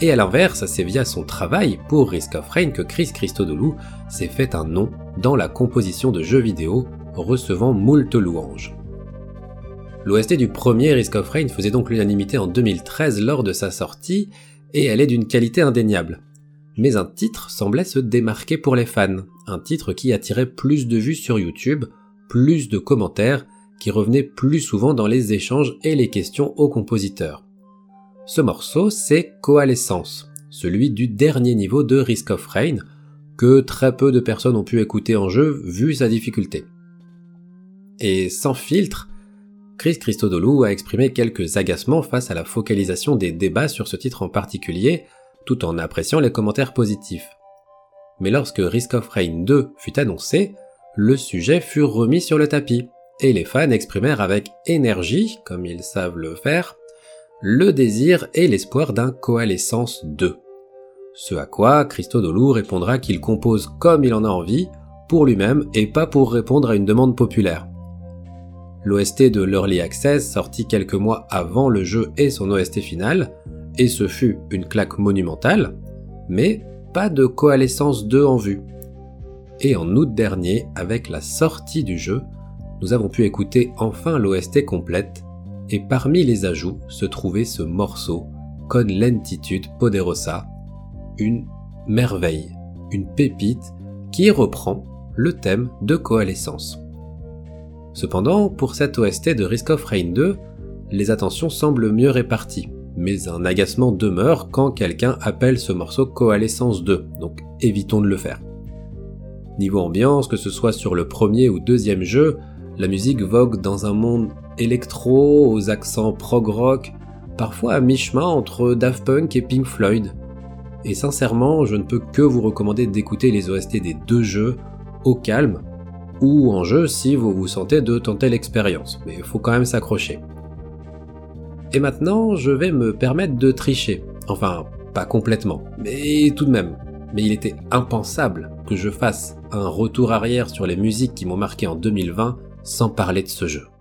et à l'inverse, c'est via son travail pour Risk of Rain que Chris Christodoulou s'est fait un nom dans la composition de jeux vidéo, recevant moult louanges. L'OST du premier Risk of Rain faisait donc l'unanimité en 2013 lors de sa sortie, et elle est d'une qualité indéniable mais un titre semblait se démarquer pour les fans, un titre qui attirait plus de vues sur YouTube, plus de commentaires, qui revenait plus souvent dans les échanges et les questions aux compositeurs. Ce morceau, c'est Coalescence, celui du dernier niveau de Risk of Rain, que très peu de personnes ont pu écouter en jeu vu sa difficulté. Et sans filtre, Chris Christodoulou a exprimé quelques agacements face à la focalisation des débats sur ce titre en particulier, tout en appréciant les commentaires positifs. Mais lorsque Risk of Rain 2 fut annoncé, le sujet fut remis sur le tapis, et les fans exprimèrent avec énergie, comme ils savent le faire, le désir et l'espoir d'un Coalescence 2. Ce à quoi Christodoulou répondra qu'il compose comme il en a envie, pour lui-même et pas pour répondre à une demande populaire. L'OST de l'Early Access, sorti quelques mois avant le jeu et son OST final, et ce fut une claque monumentale, mais pas de Coalescence 2 en vue. Et en août dernier, avec la sortie du jeu, nous avons pu écouter enfin l'OST complète, et parmi les ajouts se trouvait ce morceau, Con Lentitude Poderosa, une merveille, une pépite qui reprend le thème de Coalescence. Cependant, pour cette OST de Risk of Rain 2, les attentions semblent mieux réparties mais un agacement demeure quand quelqu'un appelle ce morceau Coalescence 2, donc évitons de le faire. Niveau ambiance, que ce soit sur le premier ou deuxième jeu, la musique vogue dans un monde électro aux accents prog rock, parfois à mi-chemin entre Daft Punk et Pink Floyd. Et sincèrement, je ne peux que vous recommander d'écouter les OST des deux jeux au calme ou en jeu si vous vous sentez de tenter l'expérience, mais faut quand même s'accrocher. Et maintenant, je vais me permettre de tricher. Enfin, pas complètement, mais tout de même. Mais il était impensable que je fasse un retour arrière sur les musiques qui m'ont marqué en 2020 sans parler de ce jeu.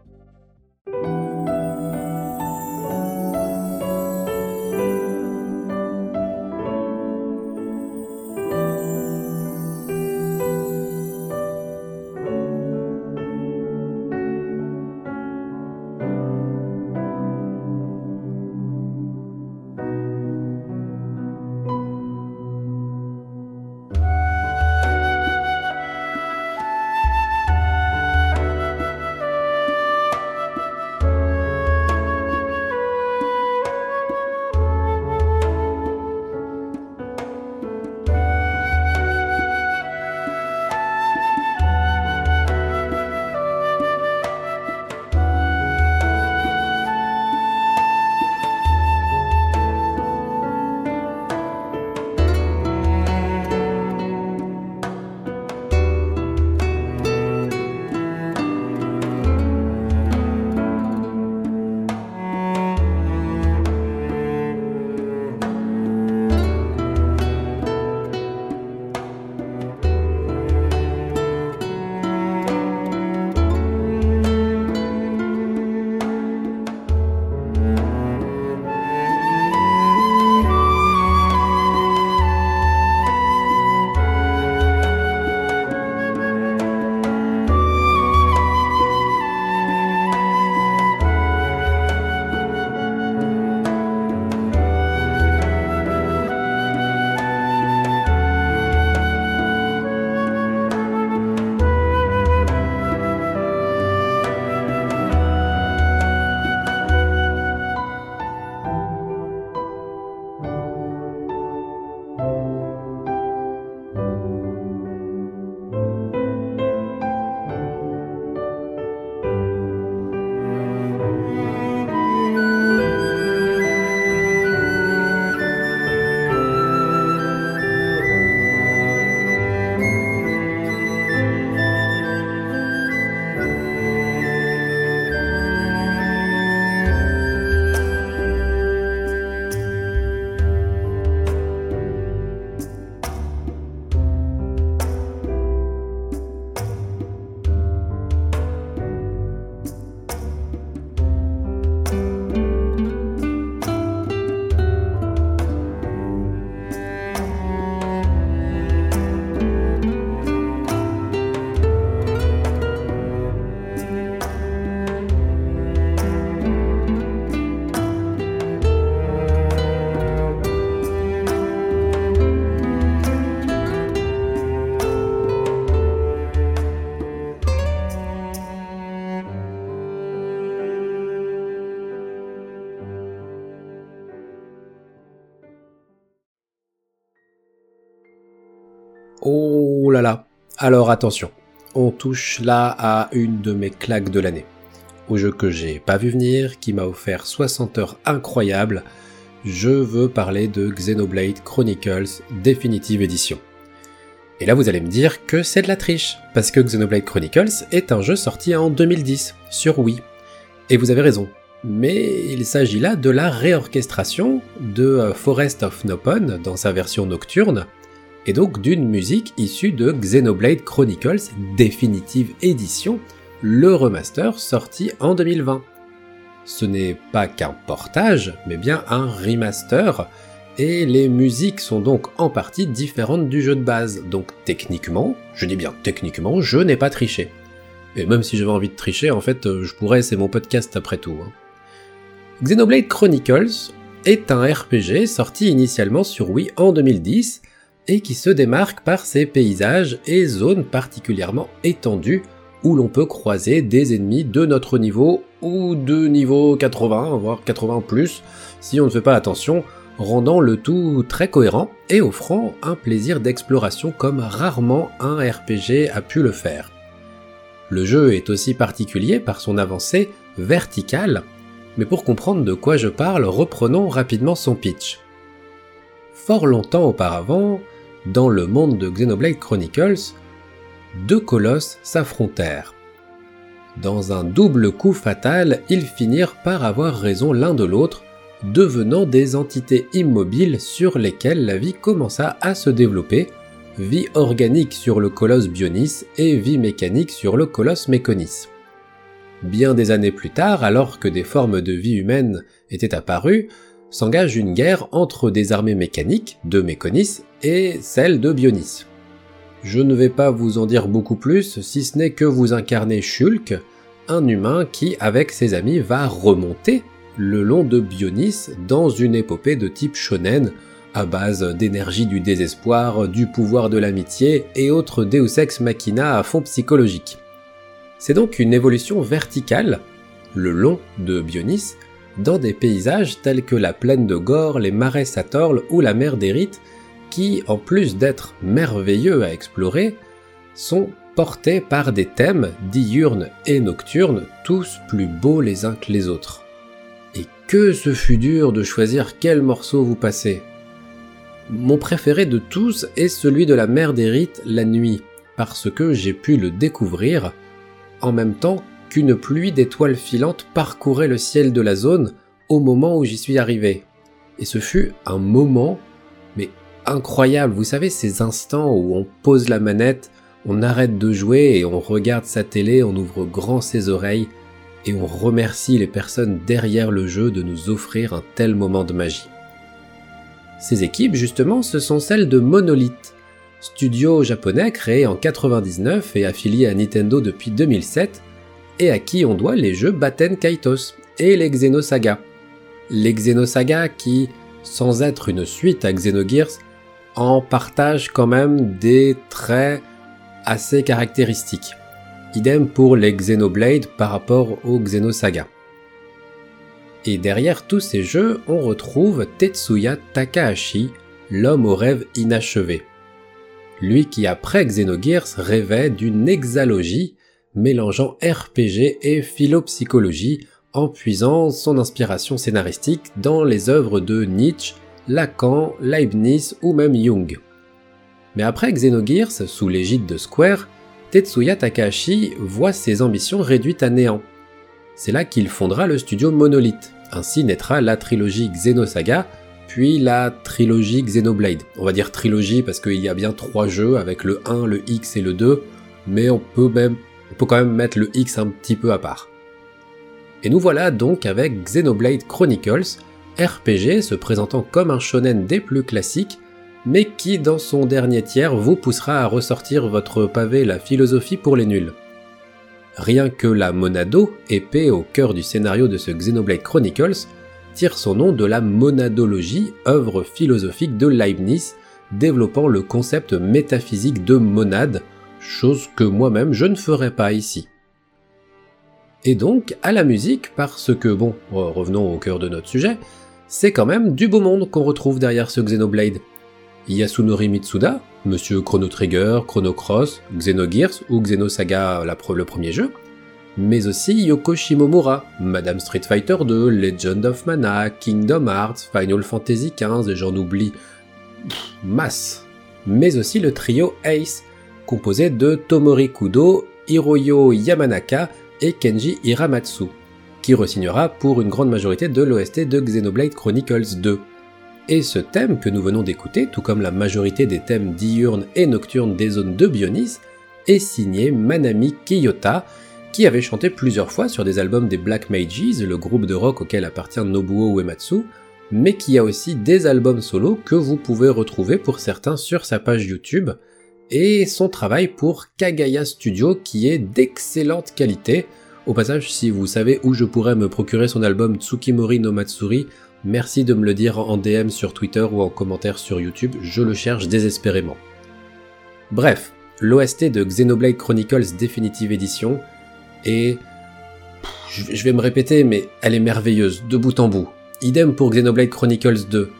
Alors attention, on touche là à une de mes claques de l'année. Au jeu que j'ai pas vu venir, qui m'a offert 60 heures incroyables, je veux parler de Xenoblade Chronicles Definitive Edition. Et là vous allez me dire que c'est de la triche, parce que Xenoblade Chronicles est un jeu sorti en 2010 sur Wii. Et vous avez raison, mais il s'agit là de la réorchestration de euh, Forest of Nopon dans sa version nocturne, et donc d'une musique issue de Xenoblade Chronicles Definitive Edition, le remaster sorti en 2020. Ce n'est pas qu'un portage, mais bien un remaster, et les musiques sont donc en partie différentes du jeu de base, donc techniquement, je dis bien techniquement, je n'ai pas triché. Et même si j'avais envie de tricher, en fait, je pourrais, c'est mon podcast après tout. Hein. Xenoblade Chronicles est un RPG sorti initialement sur Wii en 2010 et qui se démarque par ses paysages et zones particulièrement étendues où l'on peut croiser des ennemis de notre niveau ou de niveau 80, voire 80 plus, si on ne fait pas attention, rendant le tout très cohérent et offrant un plaisir d'exploration comme rarement un RPG a pu le faire. Le jeu est aussi particulier par son avancée verticale mais pour comprendre de quoi je parle, reprenons rapidement son pitch. Fort longtemps auparavant, dans le monde de Xenoblade Chronicles, deux colosses s'affrontèrent. Dans un double coup fatal, ils finirent par avoir raison l'un de l'autre, devenant des entités immobiles sur lesquelles la vie commença à se développer, vie organique sur le colosse Bionis et vie mécanique sur le colosse Mekonis. Bien des années plus tard, alors que des formes de vie humaine étaient apparues, s'engage une guerre entre des armées mécaniques de Méconis et celles de Bionis. Je ne vais pas vous en dire beaucoup plus, si ce n'est que vous incarnez Shulk, un humain qui, avec ses amis, va remonter le long de Bionis dans une épopée de type shonen, à base d'énergie du désespoir, du pouvoir de l'amitié et autres Deus Ex Machina à fond psychologique. C'est donc une évolution verticale, le long de Bionis, dans des paysages tels que la plaine de Gore, les marais Satorl ou la mer d'Érite, qui, en plus d'être merveilleux à explorer, sont portés par des thèmes diurnes et nocturnes, tous plus beaux les uns que les autres. Et que ce fut dur de choisir quel morceau vous passez. Mon préféré de tous est celui de la mer d'Érite la nuit, parce que j'ai pu le découvrir en même temps qu'une pluie d'étoiles filantes parcourait le ciel de la zone au moment où j'y suis arrivé. Et ce fut un moment, incroyable, vous savez, ces instants où on pose la manette, on arrête de jouer et on regarde sa télé, on ouvre grand ses oreilles et on remercie les personnes derrière le jeu de nous offrir un tel moment de magie. Ces équipes, justement, ce sont celles de Monolith, studio japonais créé en 99 et affilié à Nintendo depuis 2007, et à qui on doit les jeux Batten Kaitos et les Xenosaga. Les Xenosaga qui, sans être une suite à Xenogears, en partagent quand même des traits assez caractéristiques. Idem pour les Xenoblade par rapport aux Xenosaga. Et derrière tous ces jeux, on retrouve Tetsuya Takahashi, l'homme aux rêves inachevés lui qui après Xenogears rêvait d'une exalogie mélangeant RPG et philopsychologie en puisant son inspiration scénaristique dans les œuvres de Nietzsche, Lacan, Leibniz ou même Jung. Mais après Xenogears, sous l'égide de Square, Tetsuya Takahashi voit ses ambitions réduites à néant. C'est là qu'il fondera le studio Monolith. Ainsi naîtra la trilogie Xenosaga, puis la trilogie Xenoblade. On va dire trilogie parce qu'il y a bien trois jeux avec le 1, le X et le 2, mais on peut même, on peut quand même mettre le X un petit peu à part. Et nous voilà donc avec Xenoblade Chronicles, RPG se présentant comme un shonen des plus classiques, mais qui dans son dernier tiers vous poussera à ressortir votre pavé la philosophie pour les nuls. Rien que la Monado, épée au cœur du scénario de ce Xenoblade Chronicles, tire son nom de la monadologie, œuvre philosophique de Leibniz, développant le concept métaphysique de monade, chose que moi-même je ne ferai pas ici. Et donc à la musique, parce que bon, revenons au cœur de notre sujet, c'est quand même du beau monde qu'on retrouve derrière ce Xenoblade. Yasunori Mitsuda, Monsieur Chrono Trigger, Chrono Cross, Xenogears ou Xenosaga le premier jeu, mais aussi Yoko Shimomura, Madame Street Fighter 2, Legend of Mana, Kingdom Hearts, Final Fantasy XV et j'en oublie masse. Mais aussi le trio Ace, composé de Tomori Kudo, Hiroyo Yamanaka et Kenji Hiramatsu, qui resignera pour une grande majorité de l'OST de Xenoblade Chronicles 2. Et ce thème que nous venons d'écouter, tout comme la majorité des thèmes diurnes et nocturnes des zones de Bionis, est signé Manami Kiyota, qui avait chanté plusieurs fois sur des albums des Black Mages, le groupe de rock auquel appartient Nobuo Uematsu, mais qui a aussi des albums solo que vous pouvez retrouver pour certains sur sa page YouTube, et son travail pour Kagaya Studio qui est d'excellente qualité. Au passage, si vous savez où je pourrais me procurer son album Tsukimori no Matsuri, merci de me le dire en DM sur Twitter ou en commentaire sur YouTube, je le cherche désespérément. Bref, l'OST de Xenoblade Chronicles Definitive Edition et je vais me répéter, mais elle est merveilleuse, de bout en bout. Idem pour Xenoblade Chronicles 2.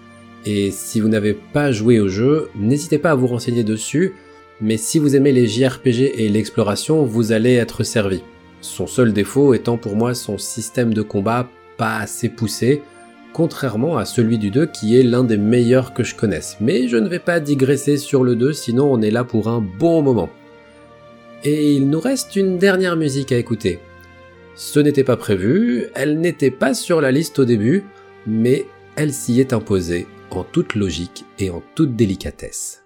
Et si vous n'avez pas joué au jeu, n'hésitez pas à vous renseigner dessus, mais si vous aimez les JRPG et l'exploration, vous allez être servi. Son seul défaut étant pour moi son système de combat pas assez poussé, contrairement à celui du 2 qui est l'un des meilleurs que je connaisse. Mais je ne vais pas digresser sur le 2, sinon on est là pour un bon moment. Et il nous reste une dernière musique à écouter. Ce n'était pas prévu, elle n'était pas sur la liste au début, mais elle s'y est imposée en toute logique et en toute délicatesse.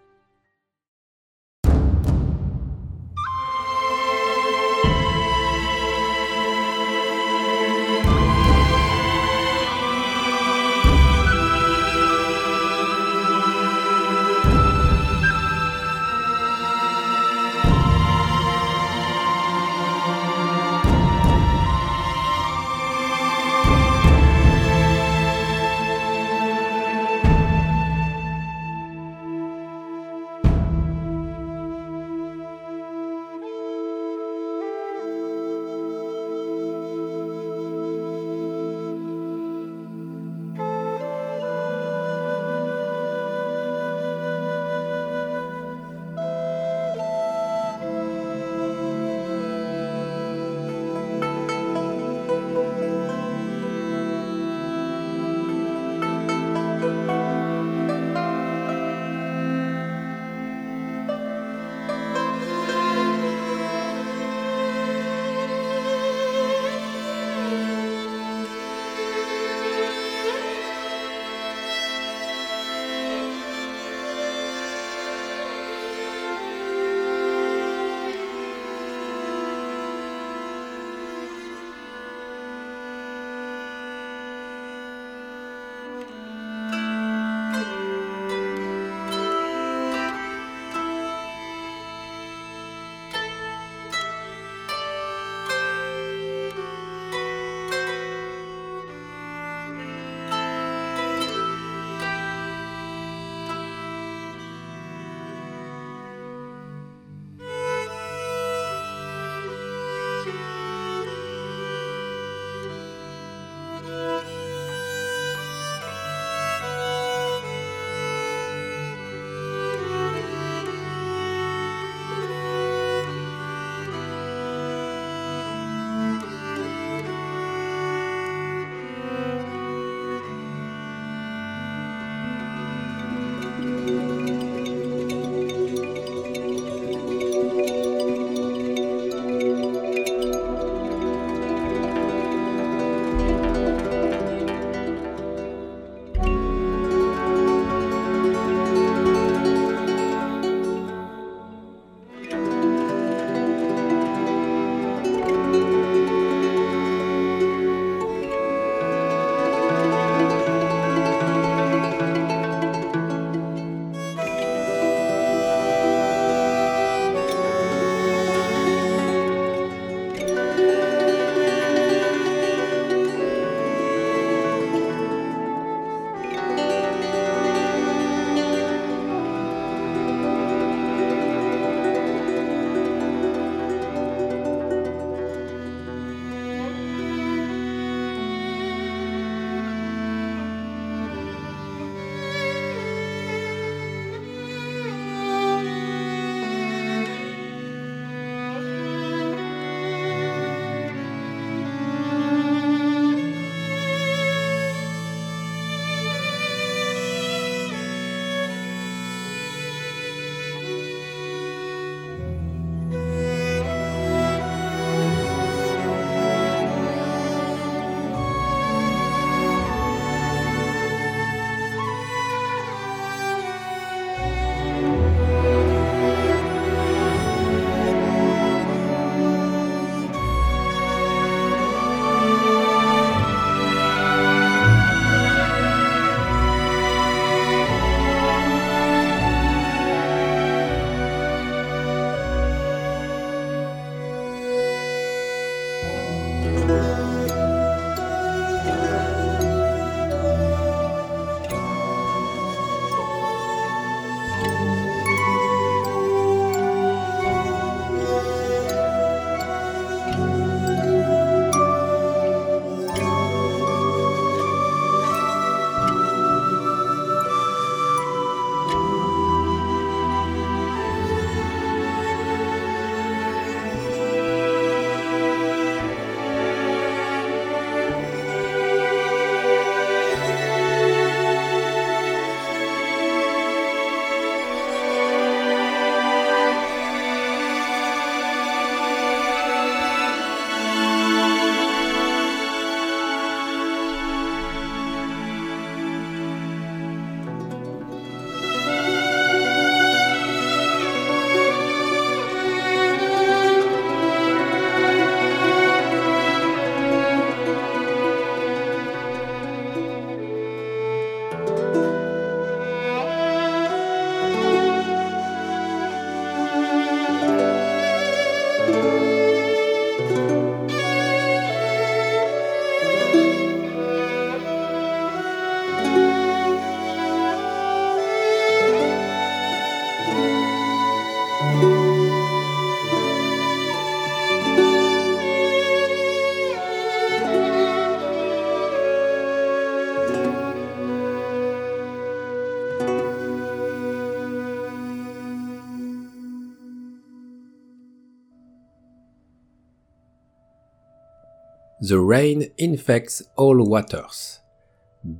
The Rain Infects All Waters,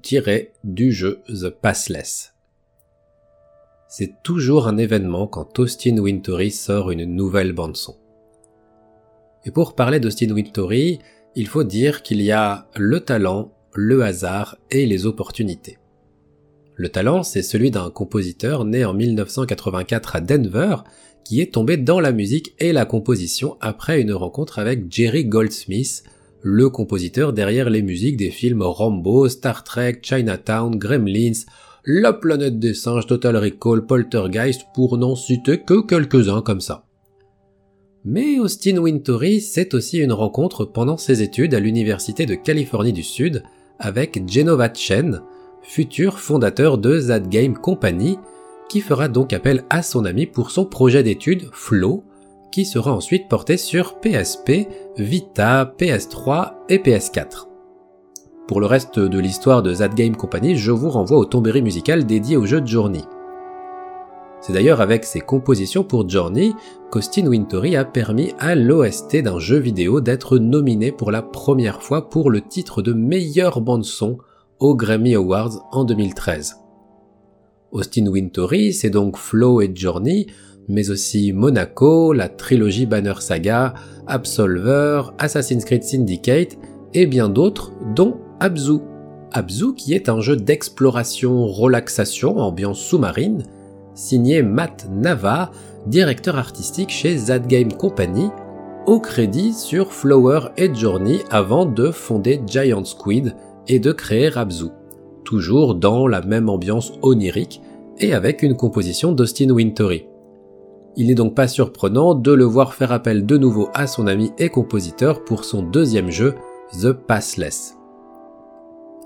tiré du jeu The Passless. C'est toujours un événement quand Austin Wintory sort une nouvelle bande-son. Et pour parler d'Austin Wintory, il faut dire qu'il y a le talent, le hasard et les opportunités. Le talent, c'est celui d'un compositeur né en 1984 à Denver, qui est tombé dans la musique et la composition après une rencontre avec Jerry Goldsmith, le compositeur derrière les musiques des films Rambo, Star Trek, Chinatown, Gremlins, La planète des singes, Total Recall, Poltergeist, pour n'en citer que quelques-uns comme ça. Mais Austin Wintory, c'est aussi une rencontre pendant ses études à l'Université de Californie du Sud avec Genova Chen, futur fondateur de That Game Company, qui fera donc appel à son ami pour son projet d'étude Flow, sera ensuite porté sur PSP, Vita, PS3 et PS4. Pour le reste de l'histoire de That Game Company, je vous renvoie au tomberie musical dédié au jeu de Journey. C'est d'ailleurs avec ses compositions pour Journey qu'Austin Wintory a permis à l'OST d'un jeu vidéo d'être nominé pour la première fois pour le titre de meilleure bande-son aux Grammy Awards en 2013. Austin Wintory, c'est donc Flow et Journey, mais aussi Monaco, la trilogie Banner Saga, Absolver, Assassin's Creed Syndicate et bien d'autres, dont Abzu. Abzu qui est un jeu d'exploration relaxation ambiance sous-marine, signé Matt Nava, directeur artistique chez That Game Company, au crédit sur Flower et Journey avant de fonder Giant Squid et de créer Abzu, toujours dans la même ambiance onirique et avec une composition d'Austin Wintory. Il n'est donc pas surprenant de le voir faire appel de nouveau à son ami et compositeur pour son deuxième jeu, The Passless.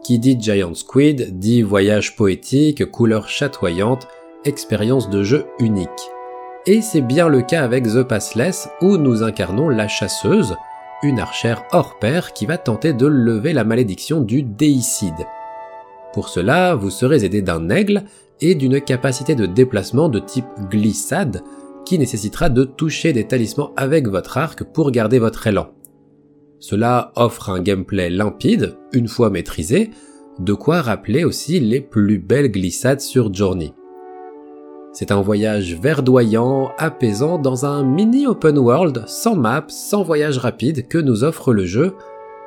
Qui dit Giant Squid dit voyage poétique, couleurs chatoyantes, expérience de jeu unique. Et c'est bien le cas avec The Passless où nous incarnons la chasseuse, une archère hors pair qui va tenter de lever la malédiction du déicide. Pour cela, vous serez aidé d'un aigle et d'une capacité de déplacement de type glissade qui nécessitera de toucher des talismans avec votre arc pour garder votre élan. Cela offre un gameplay limpide, une fois maîtrisé, de quoi rappeler aussi les plus belles glissades sur Journey. C'est un voyage verdoyant, apaisant dans un mini open world, sans map, sans voyage rapide que nous offre le jeu,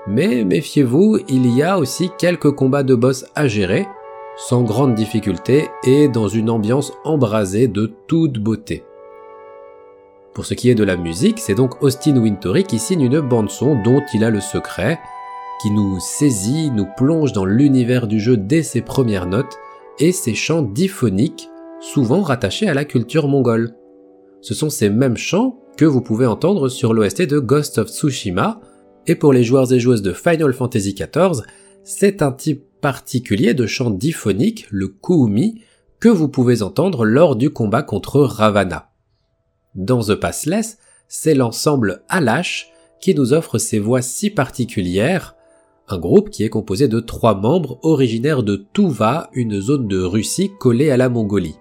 mais méfiez-vous, il y a aussi quelques combats de boss à gérer, sans grande difficulté et dans une ambiance embrasée de toute beauté. Pour ce qui est de la musique, c'est donc Austin Wintory qui signe une bande-son dont il a le secret, qui nous saisit, nous plonge dans l'univers du jeu dès ses premières notes, et ses chants diphoniques souvent rattachés à la culture mongole. Ce sont ces mêmes chants que vous pouvez entendre sur l'OST de Ghost of Tsushima, et pour les joueurs et joueuses de Final Fantasy XIV, c'est un type particulier de chant diphonique, le kuumi, que vous pouvez entendre lors du combat contre Ravana. Dans The Passless, c'est l'ensemble Alash qui nous offre ces voix si particulières, un groupe qui est composé de trois membres originaires de Tuva, une zone de Russie collée à la Mongolie.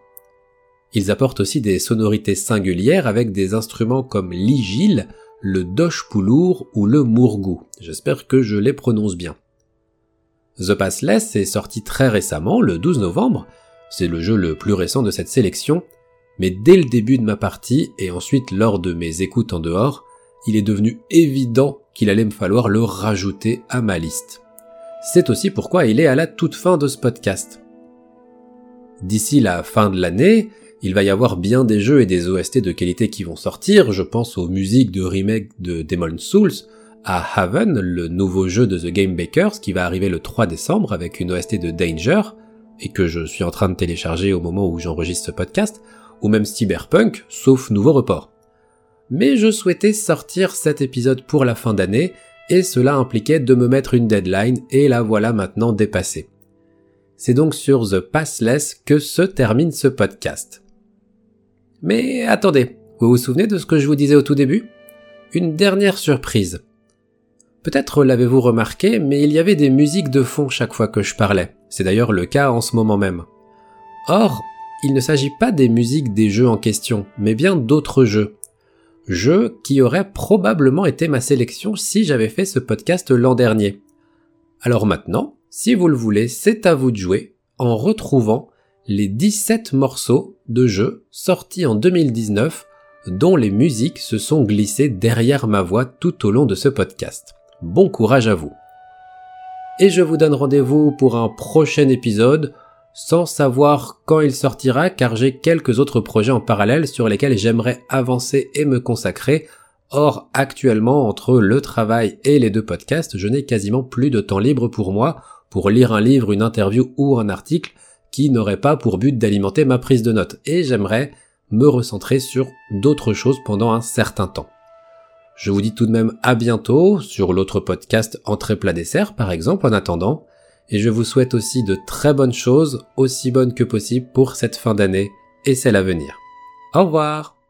Ils apportent aussi des sonorités singulières avec des instruments comme l'igil, le doshpulur ou le murgu. J'espère que je les prononce bien. The Passless est sorti très récemment, le 12 novembre. C'est le jeu le plus récent de cette sélection. Mais dès le début de ma partie et ensuite lors de mes écoutes en dehors, il est devenu évident qu'il allait me falloir le rajouter à ma liste. C'est aussi pourquoi il est à la toute fin de ce podcast. D'ici la fin de l'année, il va y avoir bien des jeux et des OST de qualité qui vont sortir, je pense aux musiques de remake de Demon's Souls, à Haven, le nouveau jeu de The Game Bakers qui va arriver le 3 décembre avec une OST de Danger, et que je suis en train de télécharger au moment où j'enregistre ce podcast, ou même Cyberpunk, sauf nouveau report. Mais je souhaitais sortir cet épisode pour la fin d'année, et cela impliquait de me mettre une deadline, et la voilà maintenant dépassée. C'est donc sur The Passless que se termine ce podcast. Mais attendez, vous vous souvenez de ce que je vous disais au tout début? Une dernière surprise. Peut-être l'avez-vous remarqué, mais il y avait des musiques de fond chaque fois que je parlais. C'est d'ailleurs le cas en ce moment même. Or, il ne s'agit pas des musiques des jeux en question, mais bien d'autres jeux. jeu qui aurait probablement été ma sélection si j'avais fait ce podcast l'an dernier. Alors maintenant, si vous le voulez, c'est à vous de jouer en retrouvant les 17 morceaux de jeu sortis en 2019 dont les musiques se sont glissées derrière ma voix tout au long de ce podcast. Bon courage à vous. Et je vous donne rendez-vous pour un prochain épisode sans savoir quand il sortira car j'ai quelques autres projets en parallèle sur lesquels j'aimerais avancer et me consacrer. Or, actuellement, entre le travail et les deux podcasts, je n'ai quasiment plus de temps libre pour moi pour lire un livre, une interview ou un article qui n'aurait pas pour but d'alimenter ma prise de notes. Et j'aimerais me recentrer sur d'autres choses pendant un certain temps. Je vous dis tout de même à bientôt sur l'autre podcast Entrée plat dessert par exemple en attendant et je vous souhaite aussi de très bonnes choses, aussi bonnes que possible pour cette fin d'année et celle à venir. Au revoir